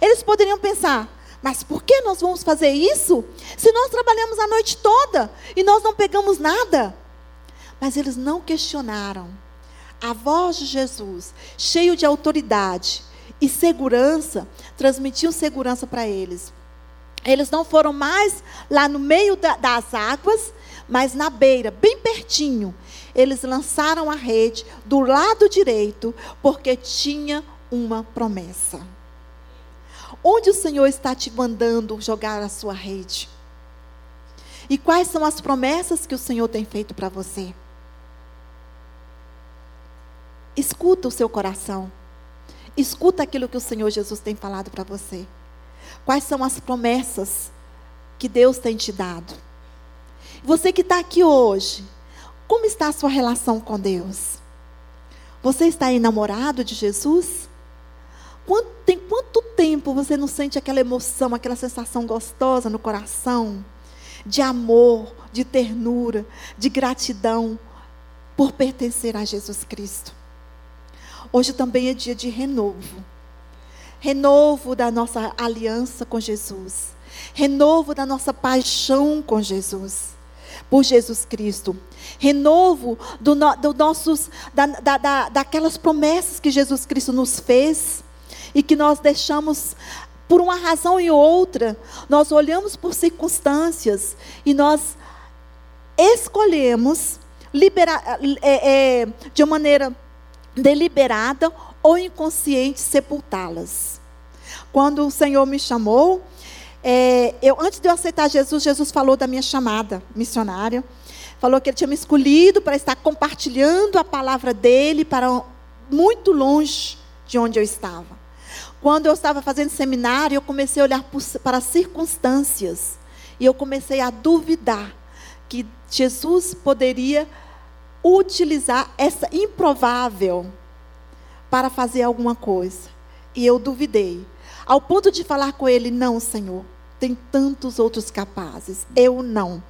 Eles poderiam pensar: mas por que nós vamos fazer isso? Se nós trabalhamos a noite toda e nós não pegamos nada. Mas eles não questionaram. A voz de Jesus, cheio de autoridade e segurança, transmitiu segurança para eles. Eles não foram mais lá no meio da, das águas, mas na beira, bem pertinho. Eles lançaram a rede do lado direito, porque tinha uma promessa. Onde o Senhor está te mandando jogar a sua rede? E quais são as promessas que o Senhor tem feito para você? Escuta o seu coração. Escuta aquilo que o Senhor Jesus tem falado para você. Quais são as promessas que Deus tem te dado? Você que está aqui hoje, como está a sua relação com Deus? Você está enamorado de Jesus? Quanto, tem quanto tempo você não sente aquela emoção, aquela sensação gostosa no coração? De amor, de ternura, de gratidão por pertencer a Jesus Cristo. Hoje também é dia de renovo. Renovo da nossa aliança com Jesus. Renovo da nossa paixão com Jesus. Por Jesus Cristo. Renovo do, do nossos, da, da, da, daquelas promessas que Jesus Cristo nos fez e que nós deixamos por uma razão e outra, nós olhamos por circunstâncias e nós escolhemos libera, é, é, de uma maneira deliberada ou inconsciente sepultá-las. Quando o Senhor me chamou, é, eu, antes de eu aceitar Jesus, Jesus falou da minha chamada missionária. Falou que ele tinha me escolhido para estar compartilhando a palavra dele para muito longe de onde eu estava. Quando eu estava fazendo seminário, eu comecei a olhar para as circunstâncias. E eu comecei a duvidar que Jesus poderia utilizar essa improvável para fazer alguma coisa. E eu duvidei. Ao ponto de falar com ele: Não, Senhor, tem tantos outros capazes. Eu não.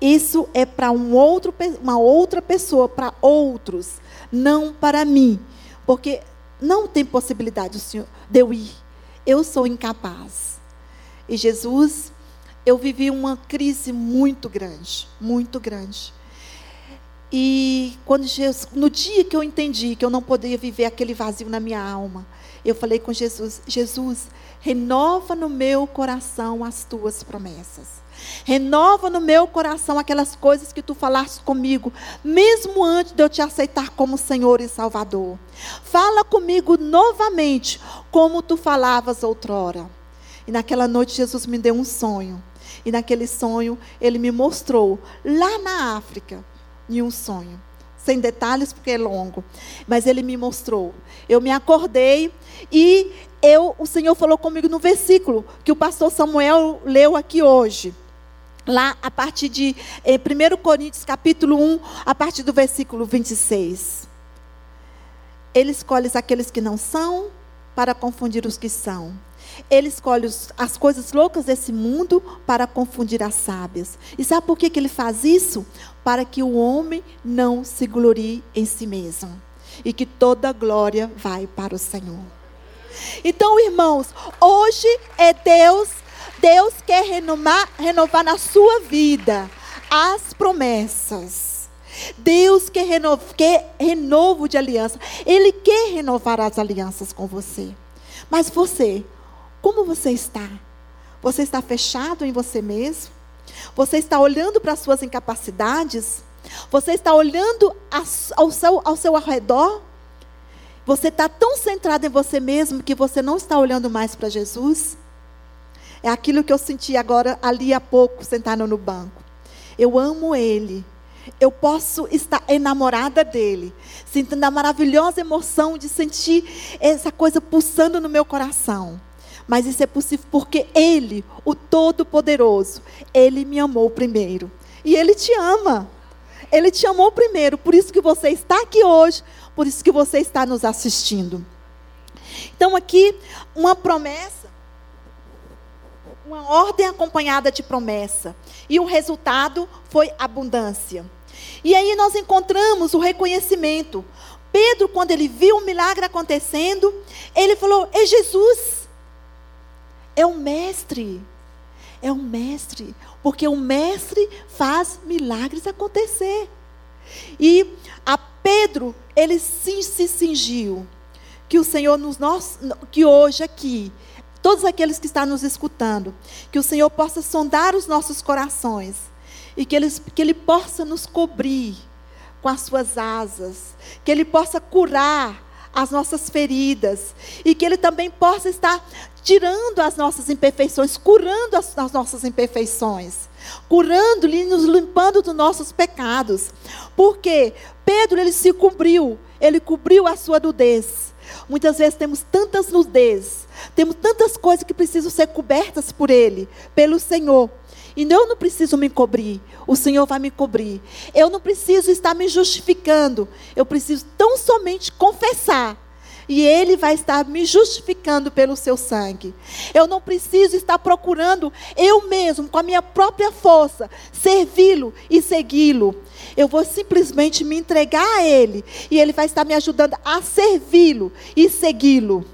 Isso é para um outro, uma outra pessoa, para outros, não para mim. Porque não tem possibilidade, Senhor, de eu ir. Eu sou incapaz. E Jesus, eu vivi uma crise muito grande, muito grande. E quando Jesus, no dia que eu entendi que eu não poderia viver aquele vazio na minha alma, eu falei com Jesus: Jesus, renova no meu coração as tuas promessas. Renova no meu coração aquelas coisas que tu falaste comigo, mesmo antes de eu te aceitar como Senhor e Salvador. Fala comigo novamente, como tu falavas outrora. E naquela noite Jesus me deu um sonho. E naquele sonho ele me mostrou, lá na África, em um sonho. Sem detalhes, porque é longo. Mas ele me mostrou. Eu me acordei e eu, o Senhor falou comigo no versículo que o pastor Samuel leu aqui hoje lá a partir de eh, 1 Coríntios capítulo 1, a partir do versículo 26. Ele escolhe aqueles que não são para confundir os que são. Ele escolhe as coisas loucas desse mundo para confundir as sábias. E sabe por que, que ele faz isso? Para que o homem não se glorie em si mesmo. E que toda glória vai para o Senhor. Então, irmãos, hoje é Deus Deus quer renovar, renovar na sua vida as promessas. Deus quer, reno, quer renovo de aliança. Ele quer renovar as alianças com você. Mas você, como você está? Você está fechado em você mesmo? Você está olhando para as suas incapacidades? Você está olhando ao seu, ao seu redor? Você está tão centrado em você mesmo que você não está olhando mais para Jesus? É aquilo que eu senti agora, ali há pouco, sentado no banco. Eu amo Ele. Eu posso estar enamorada dele, sentindo a maravilhosa emoção de sentir essa coisa pulsando no meu coração. Mas isso é possível porque Ele, o Todo-Poderoso, Ele me amou primeiro. E Ele te ama. Ele te amou primeiro. Por isso que você está aqui hoje. Por isso que você está nos assistindo. Então, aqui, uma promessa uma ordem acompanhada de promessa. E o resultado foi abundância. E aí nós encontramos o reconhecimento. Pedro, quando ele viu o milagre acontecendo, ele falou: É Jesus, é o mestre, é o mestre, porque o mestre faz milagres acontecer. E a Pedro, ele sim se cingiu. Que o Senhor nos nós, que hoje aqui todos aqueles que estão nos escutando, que o Senhor possa sondar os nossos corações e que ele, que ele possa nos cobrir com as suas asas, que Ele possa curar as nossas feridas e que Ele também possa estar tirando as nossas imperfeições, curando as, as nossas imperfeições, curando e nos limpando dos nossos pecados. Porque Pedro ele se cobriu, ele cobriu a sua nudez. Muitas vezes temos tantas nudez, temos tantas coisas que precisam ser cobertas por Ele, pelo Senhor. E eu não preciso me cobrir, o Senhor vai me cobrir. Eu não preciso estar me justificando, eu preciso tão somente confessar e Ele vai estar me justificando pelo seu sangue. Eu não preciso estar procurando eu mesmo, com a minha própria força, servi-lo e segui-lo. Eu vou simplesmente me entregar a Ele e Ele vai estar me ajudando a servi-lo e segui-lo.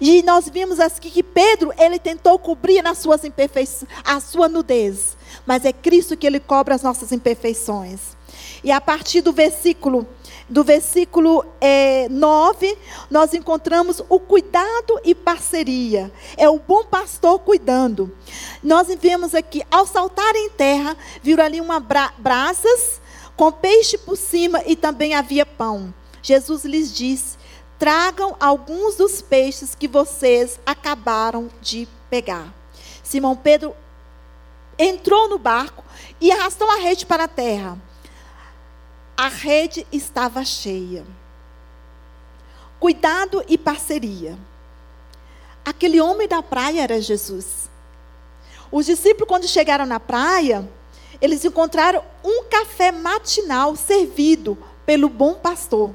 E nós vimos aqui que Pedro, ele tentou cobrir nas suas imperfeições, a sua nudez. Mas é Cristo que ele cobre as nossas imperfeições. E a partir do versículo do versículo é, 9, nós encontramos o cuidado e parceria. É o bom pastor cuidando. Nós vemos aqui, ao saltar em terra, viram ali uma bra brasas com peixe por cima e também havia pão. Jesus lhes disse: Tragam alguns dos peixes que vocês acabaram de pegar. Simão Pedro entrou no barco e arrastou a rede para a terra a rede estava cheia. Cuidado e parceria. Aquele homem da praia era Jesus. Os discípulos, quando chegaram na praia, eles encontraram um café matinal servido pelo bom pastor.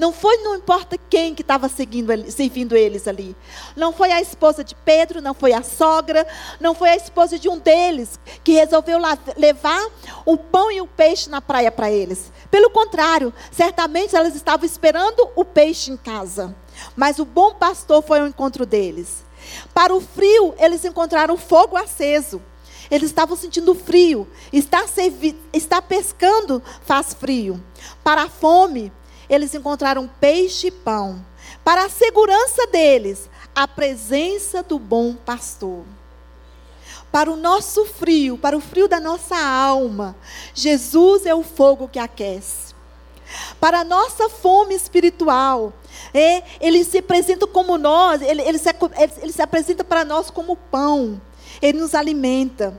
Não foi, não importa quem que estava servindo eles ali. Não foi a esposa de Pedro, não foi a sogra, não foi a esposa de um deles que resolveu levar o pão e o peixe na praia para eles. Pelo contrário, certamente elas estavam esperando o peixe em casa. Mas o bom pastor foi ao encontro deles. Para o frio, eles encontraram fogo aceso. Eles estavam sentindo frio. Estar, estar pescando faz frio. Para a fome, eles encontraram peixe e pão. Para a segurança deles, a presença do bom pastor. Para o nosso frio, para o frio da nossa alma, Jesus é o fogo que aquece. Para a nossa fome espiritual, é, ele se apresenta como nós, ele, ele, se, ele, ele se apresenta para nós como pão. Ele nos alimenta.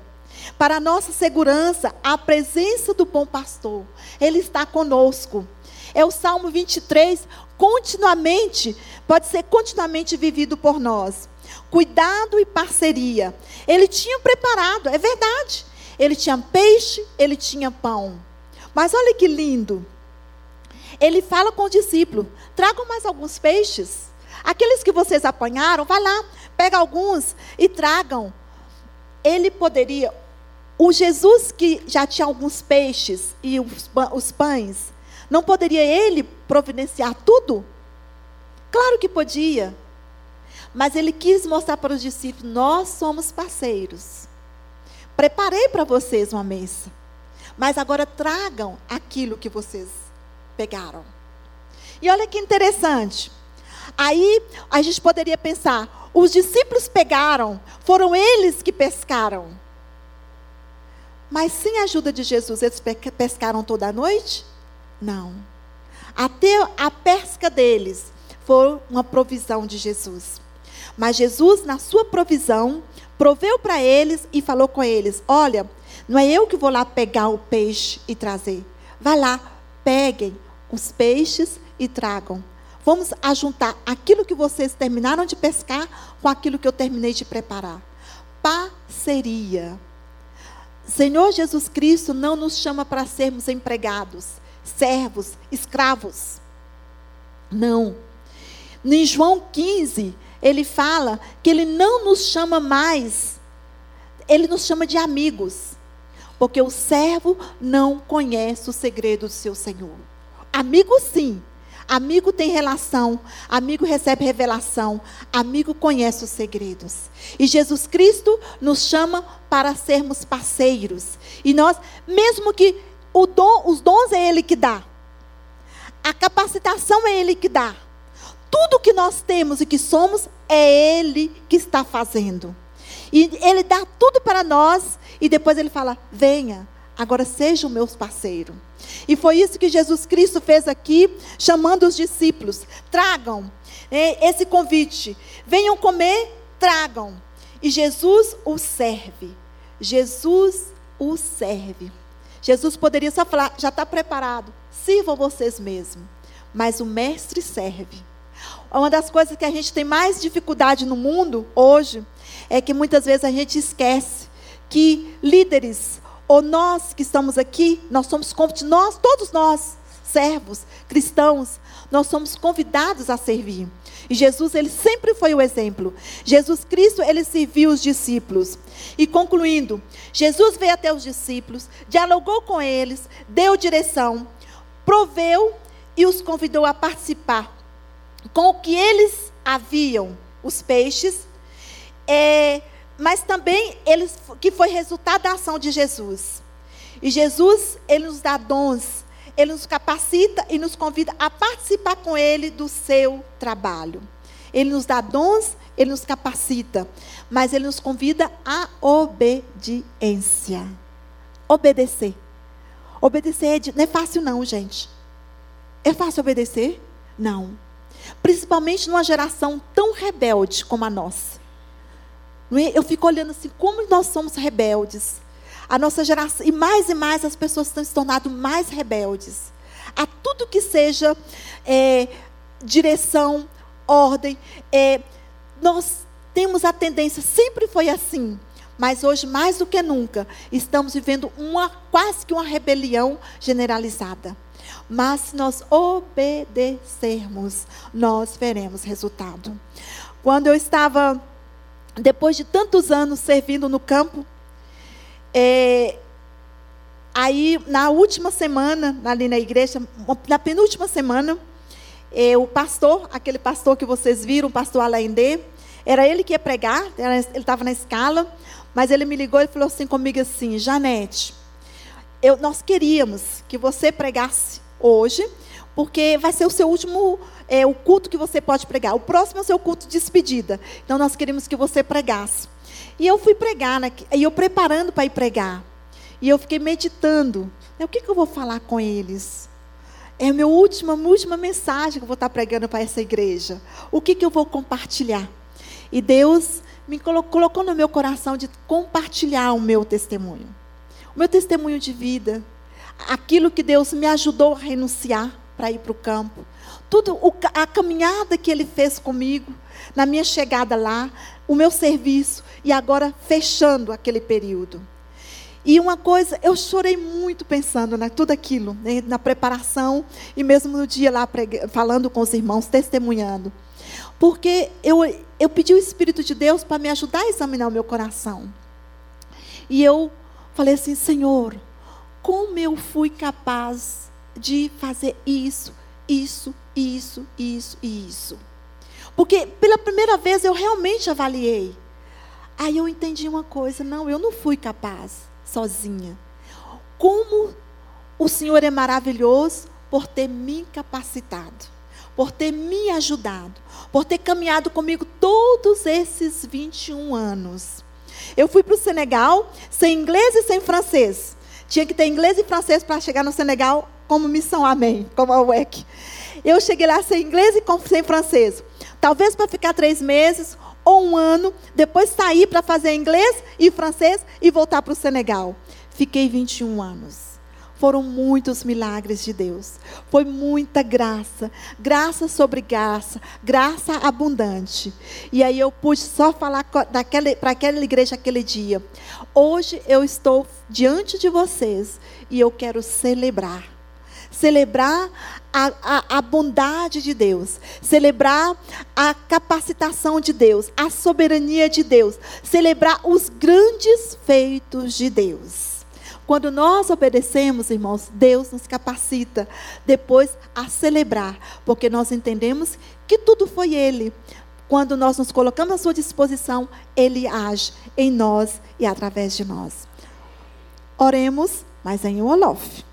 Para a nossa segurança, a presença do bom pastor. Ele está conosco. É o Salmo 23, continuamente, pode ser continuamente vivido por nós. Cuidado e parceria. Ele tinha preparado, é verdade. Ele tinha peixe, ele tinha pão. Mas olha que lindo. Ele fala com o discípulo: tragam mais alguns peixes. Aqueles que vocês apanharam, vai lá, pega alguns e tragam. Ele poderia, o Jesus que já tinha alguns peixes e os, os pães, não poderia ele providenciar tudo? Claro que podia. Mas ele quis mostrar para os discípulos: nós somos parceiros. Preparei para vocês uma mesa. Mas agora tragam aquilo que vocês pegaram. E olha que interessante. Aí a gente poderia pensar: os discípulos pegaram, foram eles que pescaram. Mas sem a ajuda de Jesus, eles pescaram toda a noite? Não. Até a pesca deles foi uma provisão de Jesus. Mas Jesus, na sua provisão, proveu para eles e falou com eles: Olha, não é eu que vou lá pegar o peixe e trazer. Vai lá, peguem os peixes e tragam. Vamos ajuntar aquilo que vocês terminaram de pescar com aquilo que eu terminei de preparar. Parceria. Senhor Jesus Cristo não nos chama para sermos empregados servos, escravos. Não. Em João 15, ele fala que ele não nos chama mais, ele nos chama de amigos. Porque o servo não conhece o segredo do seu Senhor. Amigo, sim. Amigo tem relação, amigo recebe revelação, amigo conhece os segredos. E Jesus Cristo nos chama para sermos parceiros. E nós, mesmo que Os dons é Ele que dá. A capacitação é Ele que dá. Tudo que nós temos e que somos é Ele que está fazendo. E Ele dá tudo para nós e depois Ele fala: venha, agora seja o meu parceiro. E foi isso que Jesus Cristo fez aqui, chamando os discípulos: tragam é, esse convite, venham comer, tragam. E Jesus os serve. Jesus os serve. Jesus poderia só falar: já está preparado, sirvam vocês mesmos. Mas o mestre serve. Uma das coisas que a gente tem mais dificuldade no mundo hoje é que muitas vezes a gente esquece que líderes, ou nós que estamos aqui, nós somos nós, todos nós, servos, cristãos, nós somos convidados a servir. E Jesus, ele sempre foi o exemplo. Jesus Cristo, ele serviu os discípulos. E concluindo, Jesus veio até os discípulos, dialogou com eles, deu direção, proveu e os convidou a participar com o que eles haviam, os peixes, é, mas também eles que foi resultado da ação de Jesus. E Jesus, ele nos dá dons, ele nos capacita e nos convida a participar com Ele do seu trabalho. Ele nos dá dons, Ele nos capacita, mas Ele nos convida à obediência. Obedecer. Obedecer é não é fácil, não, gente. É fácil obedecer? Não. Principalmente numa geração tão rebelde como a nossa. É? Eu fico olhando assim, como nós somos rebeldes. A nossa geração, e mais e mais as pessoas têm se tornado mais rebeldes. A tudo que seja é, direção, ordem. É, nós temos a tendência, sempre foi assim, mas hoje, mais do que nunca, estamos vivendo uma, quase que uma rebelião generalizada. Mas se nós obedecermos, nós veremos resultado. Quando eu estava, depois de tantos anos servindo no campo, é, aí, na última semana, ali na igreja, na penúltima semana, é, o pastor, aquele pastor que vocês viram, o pastor Alaindê, Era ele que ia pregar, era- ele estava na escala, mas ele me ligou e falou assim comigo assim, Janete, eu- nós queríamos que você pregasse hoje, porque vai ser o seu último, é, o culto que você pode pregar. O próximo é o seu culto de despedida. Então nós queríamos que você pregasse. E eu fui pregar, né, e eu preparando para ir pregar. E eu fiquei meditando. né, O que, que eu vou falar com eles? É a minha última, última mensagem que eu vou estar pregando para essa igreja. O que, que eu vou compartilhar? E Deus me colo- colocou no meu coração de compartilhar o meu testemunho. O meu testemunho de vida. Aquilo que Deus me ajudou a renunciar para ir para o campo. Tudo, a caminhada que Ele fez comigo, na minha chegada lá, o meu serviço, e agora fechando aquele período. E uma coisa, eu chorei muito pensando em tudo aquilo, né, na preparação e mesmo no dia lá falando com os irmãos, testemunhando. Porque eu, eu pedi o Espírito de Deus para me ajudar a examinar o meu coração. E eu falei assim: Senhor, como eu fui capaz de fazer isso, isso, isso, isso e isso? Porque pela primeira vez eu realmente avaliei. Aí eu entendi uma coisa: não, eu não fui capaz sozinha. Como o Senhor é maravilhoso por ter me capacitado, por ter me ajudado, por ter caminhado comigo todos esses 21 anos. Eu fui para o Senegal sem inglês e sem francês. Tinha que ter inglês e francês para chegar no Senegal como missão Amém, como a UEC. Eu cheguei lá sem inglês e sem francês. Talvez para ficar três meses ou um ano, depois sair para fazer inglês e francês e voltar para o Senegal. Fiquei 21 anos. Foram muitos milagres de Deus. Foi muita graça. Graça sobre graça. Graça abundante. E aí eu pude só falar para aquela igreja aquele dia. Hoje eu estou diante de vocês e eu quero celebrar celebrar a, a, a, bondade de Deus, celebrar a capacitação de Deus, a soberania de Deus, celebrar os grandes feitos de Deus. Quando nós obedecemos, irmãos, Deus nos capacita depois a celebrar, porque nós entendemos que tudo foi Ele. Quando nós nos colocamos à sua disposição, Ele age em nós e através de nós. Oremos, mas em Olof.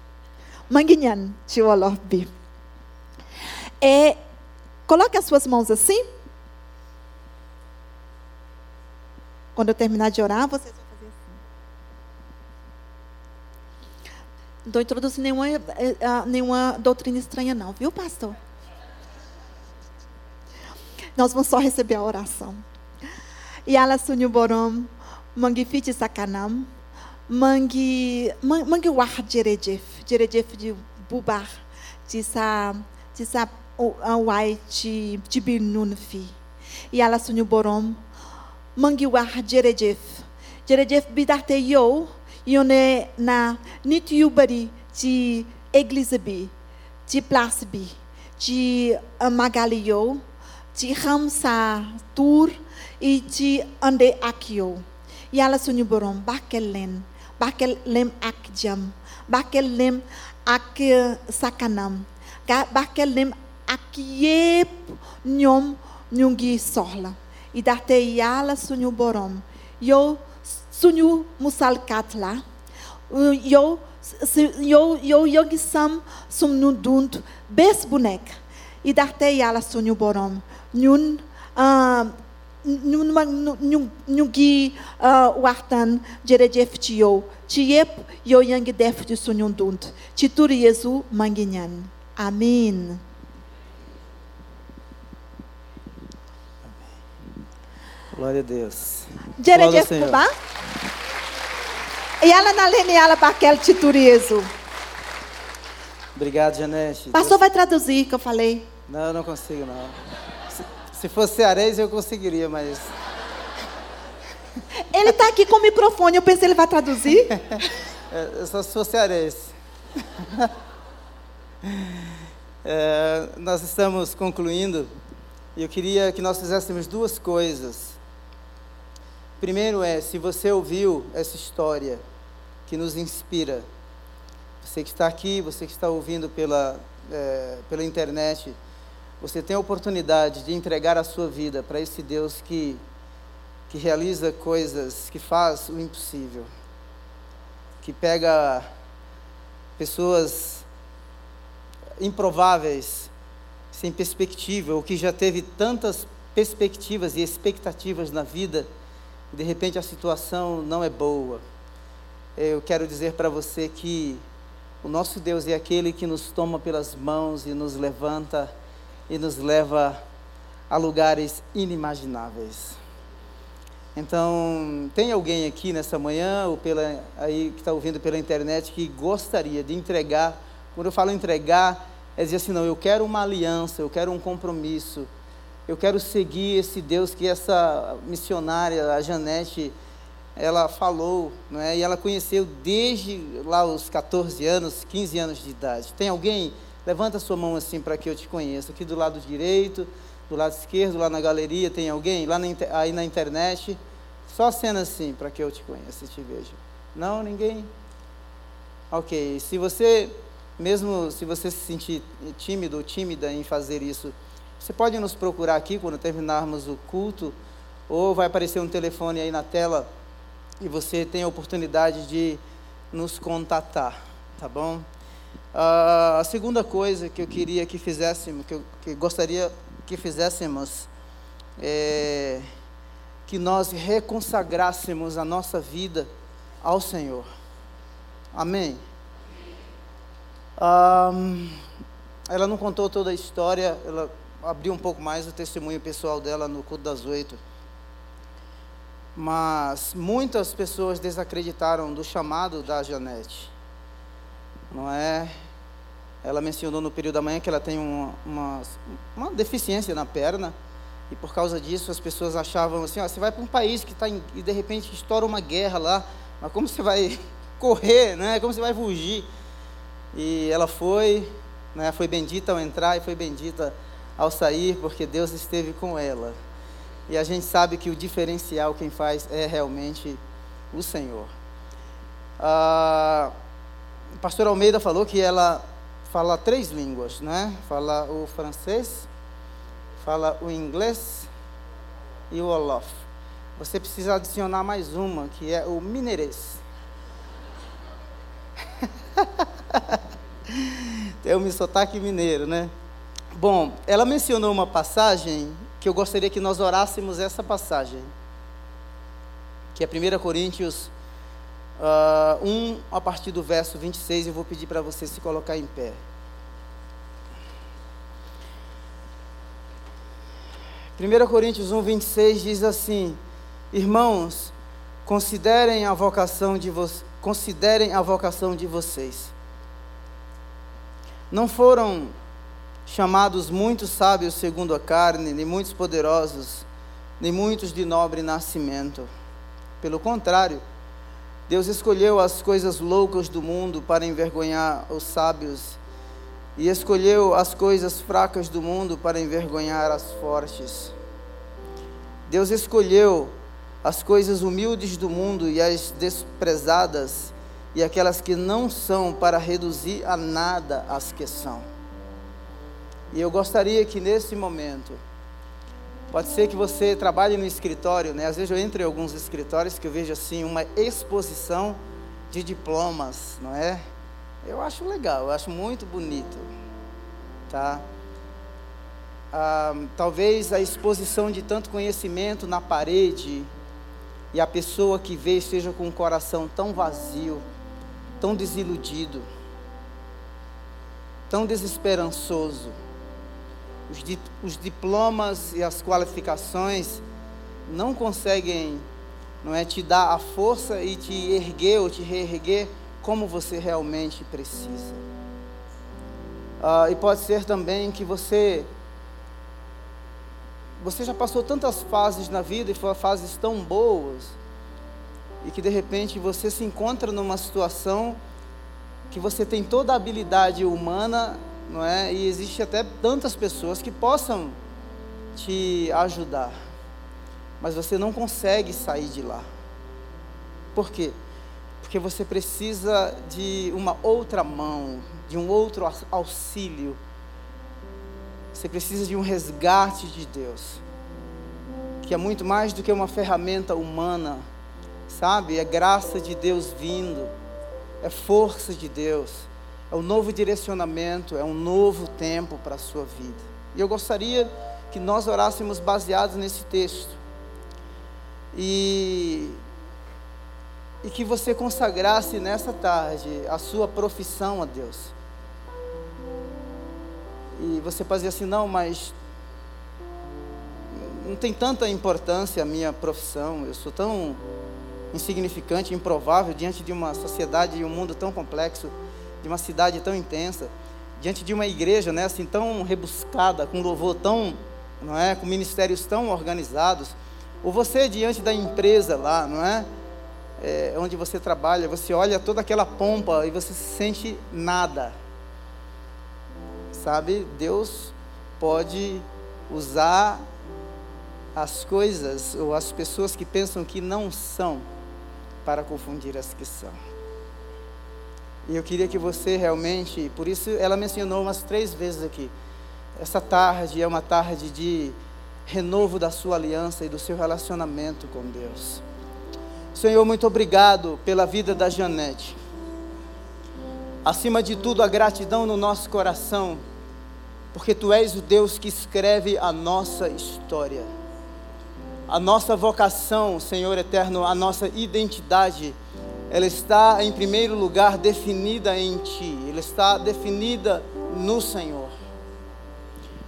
Manguinhan, tio Olof B. É, coloque as suas mãos assim. Quando eu terminar de orar, vocês vão fazer assim. Não estou introduzindo nenhuma, nenhuma doutrina estranha, não, viu, pastor? Nós vamos só receber a oração. Yala sunyu borom, mangi fiti sakanam, mangi mangi war jerejef, jerejef de bubar, de sa de sa wai de de binun fi. Yala sunyu borom, mangi war jerejef, jerejef bidarte yo, yone na nitiubari de eglisabi, de plasbi, de magalio, de ramsa tur e de ande akio. Yala sunyu borom bakelen, bakel lem ak jam, bakel lem ak sakanam, bakel lem ak yep nyom nyungi sorla. E darte yala sunyu borom. Yo sunyu musal katla. Yo yo yo yogi sam sum nudunt bes bonek. E darte yala sunyu borom. Nyun uh, nyungi wartan jerejef tio tiep yo yang def de sunyun dunt tituri yesu manginyan amen Glória a Deus. jerejef Senhor. kuba e ela na lene ela baquel tituri yesu Obrigado, Janete. pastor vai traduzir que eu falei Não, eu não consigo, não. Se, se fosse cearense, eu conseguiria, mas... ele está aqui com o microfone eu pensei ele vai traduzir É, eu só sou cearense. É, nós estamos concluindo e eu queria que nós fizéssemos duas coisas. Primeiro é, se você ouviu essa história que nos inspira, você que está aqui, você que está ouvindo pela, é, pela internet, você tem a oportunidade de entregar a sua vida para esse Deus que, que realiza coisas, que faz o impossível, que pega pessoas improváveis, sem perspectiva, ou que já teve tantas perspectivas e expectativas na vida, e de repente a situação não é boa. Eu quero dizer para você que o nosso Deus é aquele que nos toma pelas mãos e nos levanta e nos leva a lugares inimagináveis. Então, tem alguém aqui nessa manhã ou pela aí que está ouvindo pela internet que gostaria de entregar? Quando eu falo entregar, é dizer assim, não, eu quero uma aliança, eu quero um compromisso, eu quero seguir esse Deus que essa missionária, a Janete, ela falou, não é? E ela conheceu desde lá os 14 anos, 15 anos de idade. Tem alguém Levanta sua mão assim para que eu te conheça. Aqui do lado direito, do lado esquerdo, lá na galeria, tem alguém? Lá na, aí na internet. Só cena assim para que eu te conheça e te veja. Não, ninguém? Ok. Se você, mesmo se você se sentir tímido ou tímida em fazer isso, você pode nos procurar aqui quando terminarmos o culto, ou vai aparecer um telefone aí na tela e você tem a oportunidade de nos contatar, tá bom? Uh, a segunda coisa que eu queria que fizéssemos, que eu que gostaria que fizéssemos, é que nós reconsagrássemos a nossa vida ao Senhor. Amém? Um, ela não contou toda a história, ela abriu um pouco mais o testemunho pessoal dela no culto das oito. Mas muitas pessoas desacreditaram do chamado da Janete não é? Ela mencionou no período da manhã que ela tem uma, uma, uma deficiência na perna e por causa disso as pessoas achavam assim, ó, você vai para um país que está e de repente estoura uma guerra lá, mas como você vai correr, né? Como você vai fugir? E ela foi, né? Foi bendita ao entrar e foi bendita ao sair, porque Deus esteve com ela. E a gente sabe que o diferencial quem faz é realmente o Senhor. Ah, pastor Almeida falou que ela fala três línguas, né? Fala o francês, fala o inglês e o olof. Você precisa adicionar mais uma, que é o mineirês. Tem um sotaque mineiro, né? Bom, ela mencionou uma passagem que eu gostaria que nós orássemos essa passagem, que é 1 Coríntios uh, 1 a partir do verso 26, eu vou pedir para você se colocar em pé. Primeira Coríntios 1, 26 diz assim: Irmãos, considerem a vocação de vo considerem a vocação de vocês. Não foram chamados muitos sábios segundo a carne, nem muitos poderosos, nem muitos de nobre nascimento. Pelo contrário, Deus escolheu as coisas loucas do mundo para envergonhar os sábios, e escolheu as coisas fracas do mundo para envergonhar as fortes. Deus escolheu as coisas humildes do mundo e as desprezadas, e aquelas que não são, para reduzir a nada as que são. E eu gostaria que nesse momento, Pode ser que você trabalhe no escritório, né? Às vezes eu entro em alguns escritórios que eu vejo assim uma exposição de diplomas, não é? Eu acho legal, eu acho muito bonito, tá? Ah, talvez a exposição de tanto conhecimento na parede e a pessoa que vê esteja com um coração tão vazio, tão desiludido, tão desesperançoso os, di os diplomas e as qualificações não conseguem não é te dar a força e te erguer ou te reerguer como você realmente precisa. Uh, e pode ser também que você você já passou tantas fases na vida e foram fases tão boas e que de repente você se encontra numa situação que você tem toda a habilidade humana não é? E existe até tantas pessoas que possam te ajudar, mas você não consegue sair de lá. Por quê? Porque você precisa de uma outra mão, de um outro auxílio. Você precisa de um resgate de Deus, que é muito mais do que uma ferramenta humana, sabe? É graça de Deus vindo, é força de Deus, é um novo direcionamento, é um novo tempo para a sua vida. E eu gostaria que nós orássemos baseados nesse texto. E, e que você consagrasse nessa tarde a sua profissão a Deus. E você dizer assim, não, mas não tem tanta importância a minha profissão, eu sou tão insignificante, improvável diante de uma sociedade e um mundo tão complexo, de uma cidade tão intensa, diante de uma igreja, né, assim tão rebuscada, com louvor tão, não é, com ministérios tão organizados, ou você diante da empresa lá, não é? é onde você trabalha, você olha toda aquela pompa e você se sente nada. Sabe? Deus pode usar as coisas ou as pessoas que pensam que não são para confundir as que são. E eu queria que você realmente, por isso ela mencionou umas três vezes aqui. Essa tarde é uma tarde de renovo da sua aliança e do seu relacionamento com Deus. Senhor, muito obrigado pela vida da Janete. Acima de tudo, a gratidão no nosso coração, porque Tu és o Deus que escreve a nossa história. A nossa vocação, Senhor eterno, a nossa identidade, ela está em primeiro lugar definida em Ti, ela está definida no Senhor.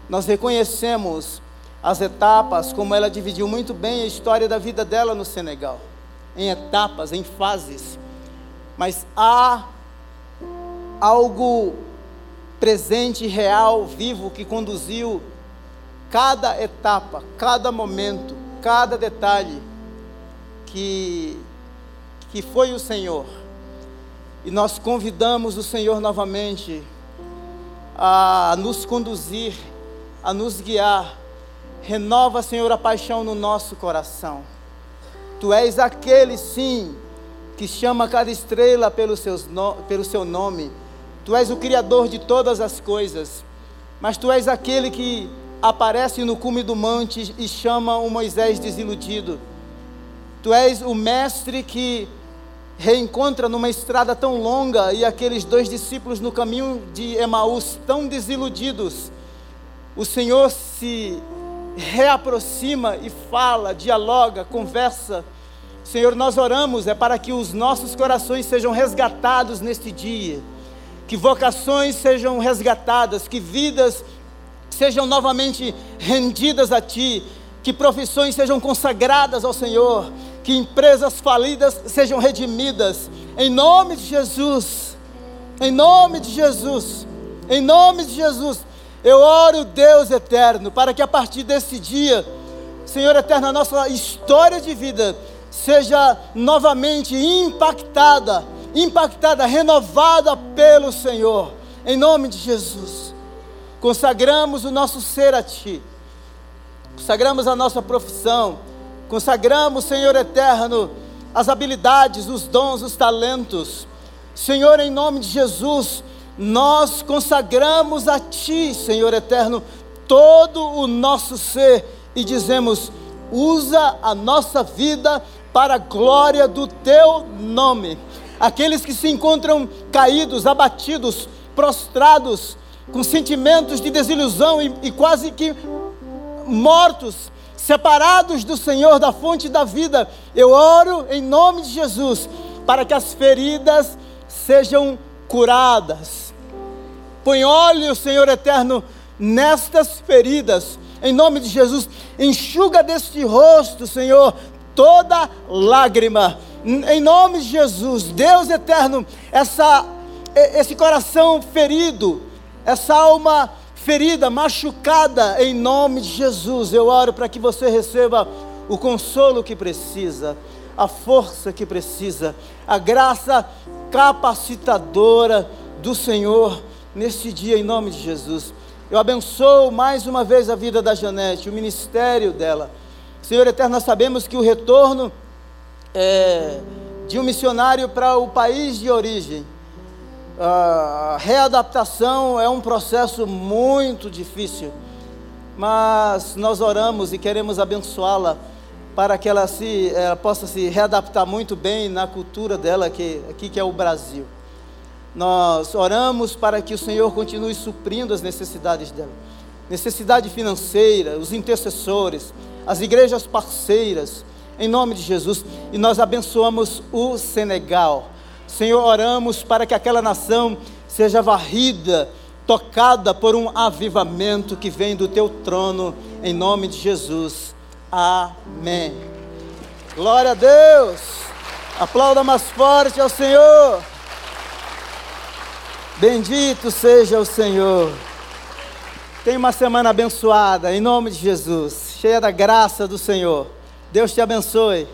Nós reconhecemos as etapas, como ela dividiu muito bem a história da vida dela no Senegal, em etapas, em fases. Mas há algo presente, real, vivo, que conduziu cada etapa, cada momento, cada detalhe, que, que foi o Senhor. E nós convidamos o Senhor novamente a nos conduzir, a nos guiar Renova, Senhor, a paixão no nosso coração. Tu és aquele, sim, que chama cada estrela pelo, seus no, pelo seu nome. Tu és o Criador de todas as coisas. Mas tu és aquele que aparece no cume do monte e chama o Moisés desiludido. Tu és o mestre que reencontra numa estrada tão longa e aqueles dois discípulos no caminho de Emaús tão desiludidos. O Senhor se reaproxima e fala, dialoga, conversa. Senhor, nós oramos é para que os nossos corações sejam resgatados neste dia, que vocações sejam resgatadas, que vidas sejam novamente rendidas a Ti, que profissões sejam consagradas ao Senhor, que empresas falidas sejam redimidas, em nome de Jesus, em nome de Jesus, em nome de Jesus. Eu oro, Deus eterno, para que a partir desse dia, Senhor eterno, a nossa história de vida seja novamente impactada, impactada, renovada pelo Senhor, em nome de Jesus. Consagramos o nosso ser a Ti, consagramos a nossa profissão, consagramos, Senhor eterno, as habilidades, os dons, os talentos. Senhor, em nome de Jesus, nós consagramos a Ti, Senhor eterno, todo o nosso ser e dizemos: usa a nossa vida para a glória do Teu nome. Aqueles que se encontram caídos, abatidos, prostrados, com sentimentos de desilusão e, e quase que mortos, separados do Senhor, da fonte da vida, eu oro em nome de Jesus, para que as feridas sejam curadas Põe óleo, Senhor eterno, nestas feridas, em nome de Jesus. Enxuga deste rosto, Senhor, toda lágrima. Em nome de Jesus, Deus eterno, essa, esse coração ferido, essa alma ferida, machucada, em nome de Jesus, eu oro para que você receba o consolo que precisa, a força que precisa, a graça capacitadora do Senhor neste dia, em nome de Jesus. Eu abençoo mais uma vez a vida da Janete, o ministério dela. Senhor eterno, nós sabemos que o retorno é, de um missionário para o país de origem, a readaptação é um processo muito difícil. mas nós oramos e queremos abençoá-la para que ela, se, ela possa se readaptar muito bem na cultura dela, que, aqui que é o Brasil. Nós oramos para que o Senhor continue suprindo as necessidades dela. Necessidade financeira, os intercessores, as igrejas parceiras, em nome de Jesus. E nós abençoamos o Senegal. Senhor, oramos para que aquela nação seja varrida, tocada por um avivamento que vem do teu trono, em nome de Jesus. Amém. Glória a Deus. Aplauda mais forte ao Senhor. Bendito seja o Senhor. Tenha uma semana abençoada, em nome de Jesus, cheia da graça do Senhor. Deus te abençoe.